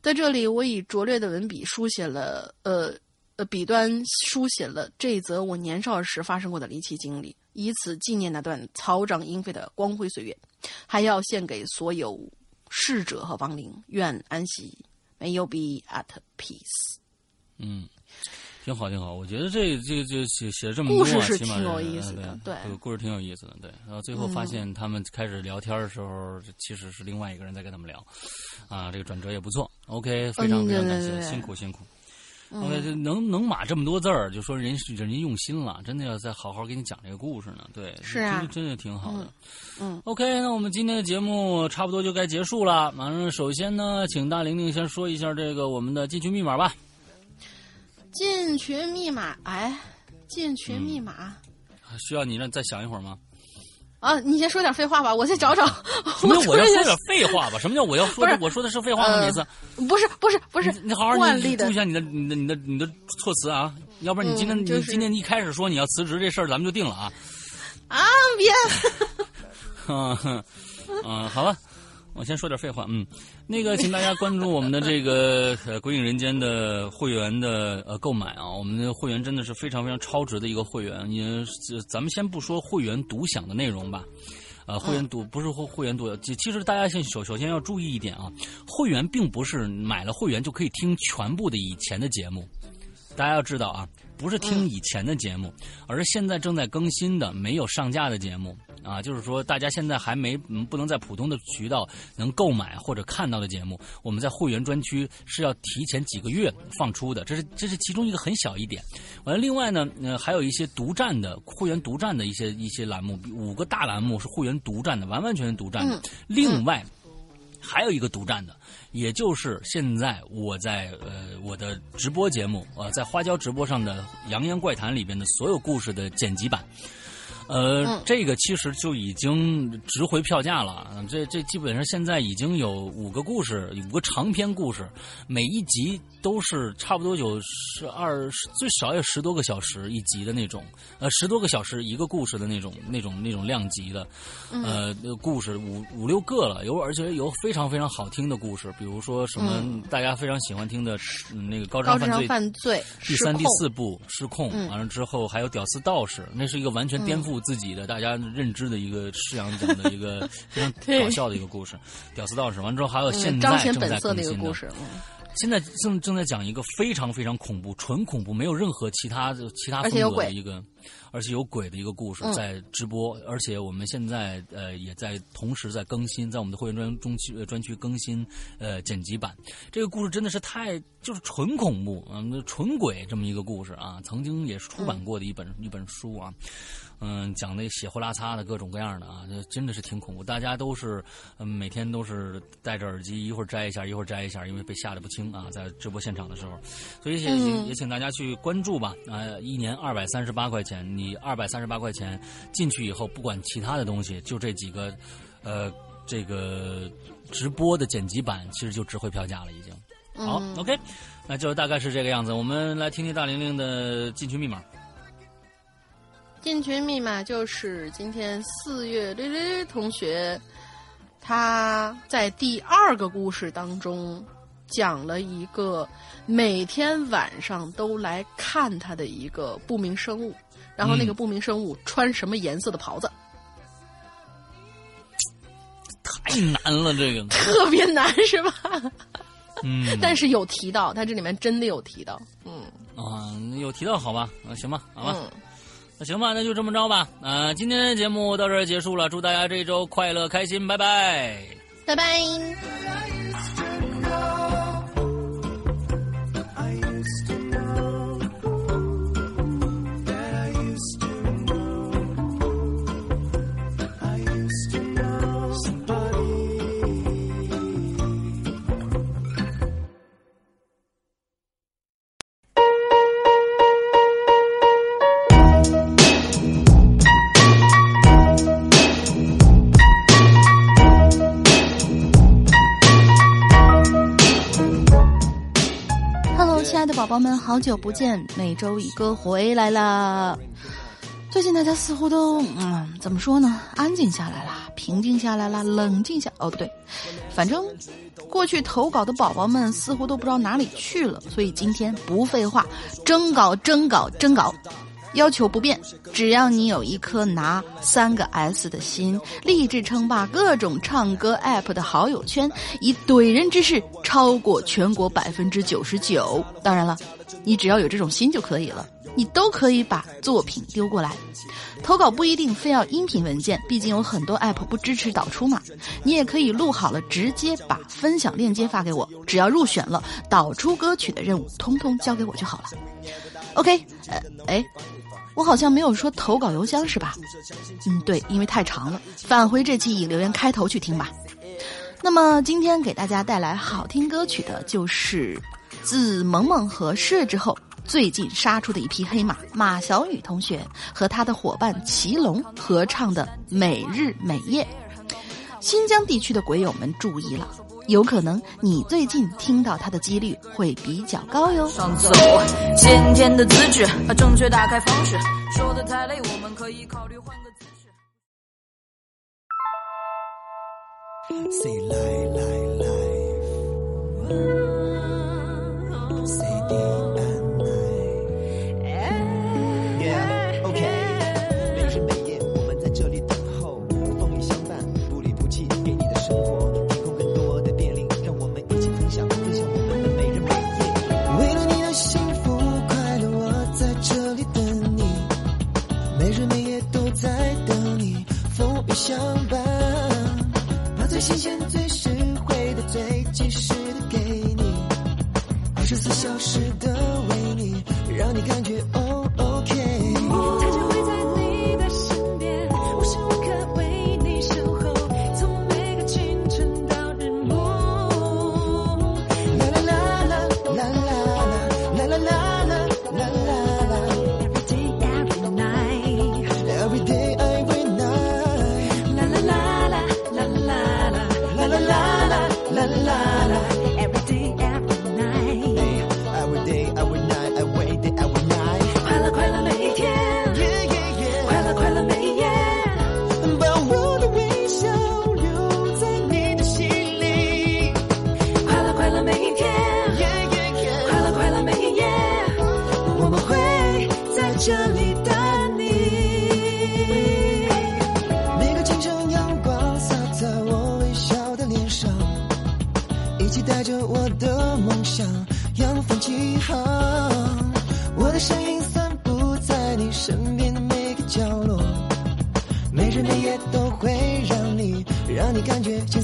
在这里，我以拙劣的文笔书写了，呃呃，笔端书写了这则我年少时发生过的离奇经历，以此纪念那段草长莺飞的光辉岁月，还要献给所有逝者和亡灵，愿安息，May you be at peace。嗯，挺好，挺好。我觉得这这这写写这么多，故事是挺有意思的，对，这个故事挺有意思的，对。然后最后发现他们开始聊天的时候，其实是另外一个人在跟他们聊，啊，这个转折也不错。OK，非常非常感谢，辛苦辛苦。OK，能能码这么多字儿，就说人人家用心了，真的要再好好给你讲这个故事呢。对，是啊，真的挺好的。嗯，OK，那我们今天的节目差不多就该结束了。马上，首先呢，请大玲玲先说一下这个我们的进群密码吧。进群密码，哎，进群密码，需要你让再想一会儿吗？啊，你先说点废话吧，我再找找。什么？我要说点废话吧？什么叫我要说？我说的是废话吗？每次不是不是不是，你好好注意一下你的你的你的你的措辞啊，要不然你今天你今天一开始说你要辞职这事儿，咱们就定了啊。啊别，嗯嗯，好了。我先说点废话，嗯，那个，请大家关注我们的这个呃《鬼影人间》的会员的呃购买啊，我们的会员真的是非常非常超值的一个会员。你咱们先不说会员独享的内容吧，呃，会员独不是会会员独，其实大家先首首先要注意一点啊，会员并不是买了会员就可以听全部的以前的节目，大家要知道啊，不是听以前的节目，而是现在正在更新的没有上架的节目。啊，就是说，大家现在还没不能在普通的渠道能购买或者看到的节目，我们在会员专区是要提前几个月放出的，这是这是其中一个很小一点。完了，另外呢，呃，还有一些独占的会员独占的一些一些栏目，五个大栏目是会员独占的，完完全全独占的。另外，还有一个独占的，也就是现在我在呃我的直播节目啊在花椒直播上的《扬言怪谈》里边的所有故事的剪辑版。呃，这个其实就已经值回票价了。这这基本上现在已经有五个故事，五个长篇故事，每一集都是差不多有十二，最少有十多个小时一集的那种。呃，十多个小时一个故事的那种那种那种量级的，呃，故事五五六个了，有而且有非常非常好听的故事，比如说什么大家非常喜欢听的那个高智商犯罪第三第四部失控，完了之后还有屌丝道士，那是一个完全颠覆。入自己的大家认知的一个式样讲的一个 非常搞笑的一个故事，《屌丝道士》。完之后还有现在正在更新的。现在正正在讲一个非常非常恐怖、纯恐怖，没有任何其他的其他风格的一个，而且有鬼的一个故事在直播。而且我们现在呃也在同时在更新，在我们的会员专中区专区更新呃剪辑版。这个故事真的是太就是纯恐怖啊，纯鬼这么一个故事啊，曾经也是出版过的一本一本书啊。嗯，讲那血呼啦擦的各种各样的啊，这真的是挺恐怖。大家都是嗯每天都是戴着耳机，一会儿摘一下，一会儿摘一下，因为被吓得不轻啊，在直播现场的时候。所以也也请大家去关注吧啊，一年二百三十八块钱，你二百三十八块钱进去以后，不管其他的东西，就这几个呃这个直播的剪辑版，其实就值回票价了已经。好，OK，那就大概是这个样子。我们来听听大玲玲的进群密码。进群密码就是今天四月略略同学，他在第二个故事当中讲了一个每天晚上都来看他的一个不明生物，然后那个不明生物穿什么颜色的袍子？太难了，这个特别难是吧？嗯，但是有提到，他这里面真的有提到，嗯啊，有提到好吧？啊，行吧，好吧。那行吧，那就这么着吧。啊，今天的节目到这儿结束了，祝大家这一周快乐开心，拜拜，拜拜。好久不见！每周一哥回来了。最近大家似乎都，嗯，怎么说呢？安静下来了，平静下来了，冷静下……哦，不对，反正过去投稿的宝宝们似乎都不知道哪里去了。所以今天不废话，征稿，征稿，征稿。要求不变，只要你有一颗拿三个 S 的心，立志称霸各种唱歌 App 的好友圈，以怼人之势超过全国百分之九十九。当然了，你只要有这种心就可以了，你都可以把作品丢过来。投稿不一定非要音频文件，毕竟有很多 App 不支持导出嘛。你也可以录好了，直接把分享链接发给我，只要入选了，导出歌曲的任务通通交给我就好了。OK，呃，哎。我好像没有说投稿邮箱是吧？嗯，对，因为太长了，返回这期以留言开头去听吧。那么今天给大家带来好听歌曲的，就是自萌萌和事之后，最近杀出的一匹黑马马小雨同学和他的伙伴祁隆合唱的《每日每夜》。新疆地区的鬼友们注意了。有可能你最近听到它的几率会比较高哟。上走先天的资质和正确打开方式说的太累，我们可以考虑换个姿势。Say lie lie lie. 相伴，把最新鲜、最实惠的、最及时的给你，二十四小时的为你，让你感觉哦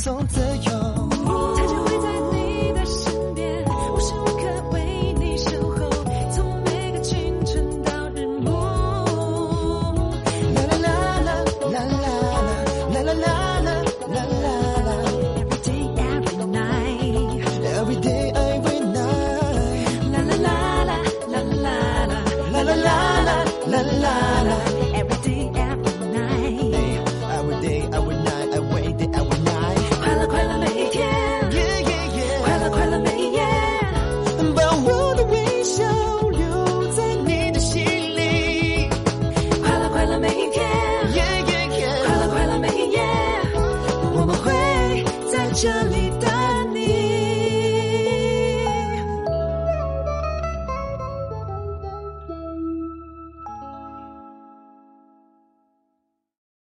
总自由。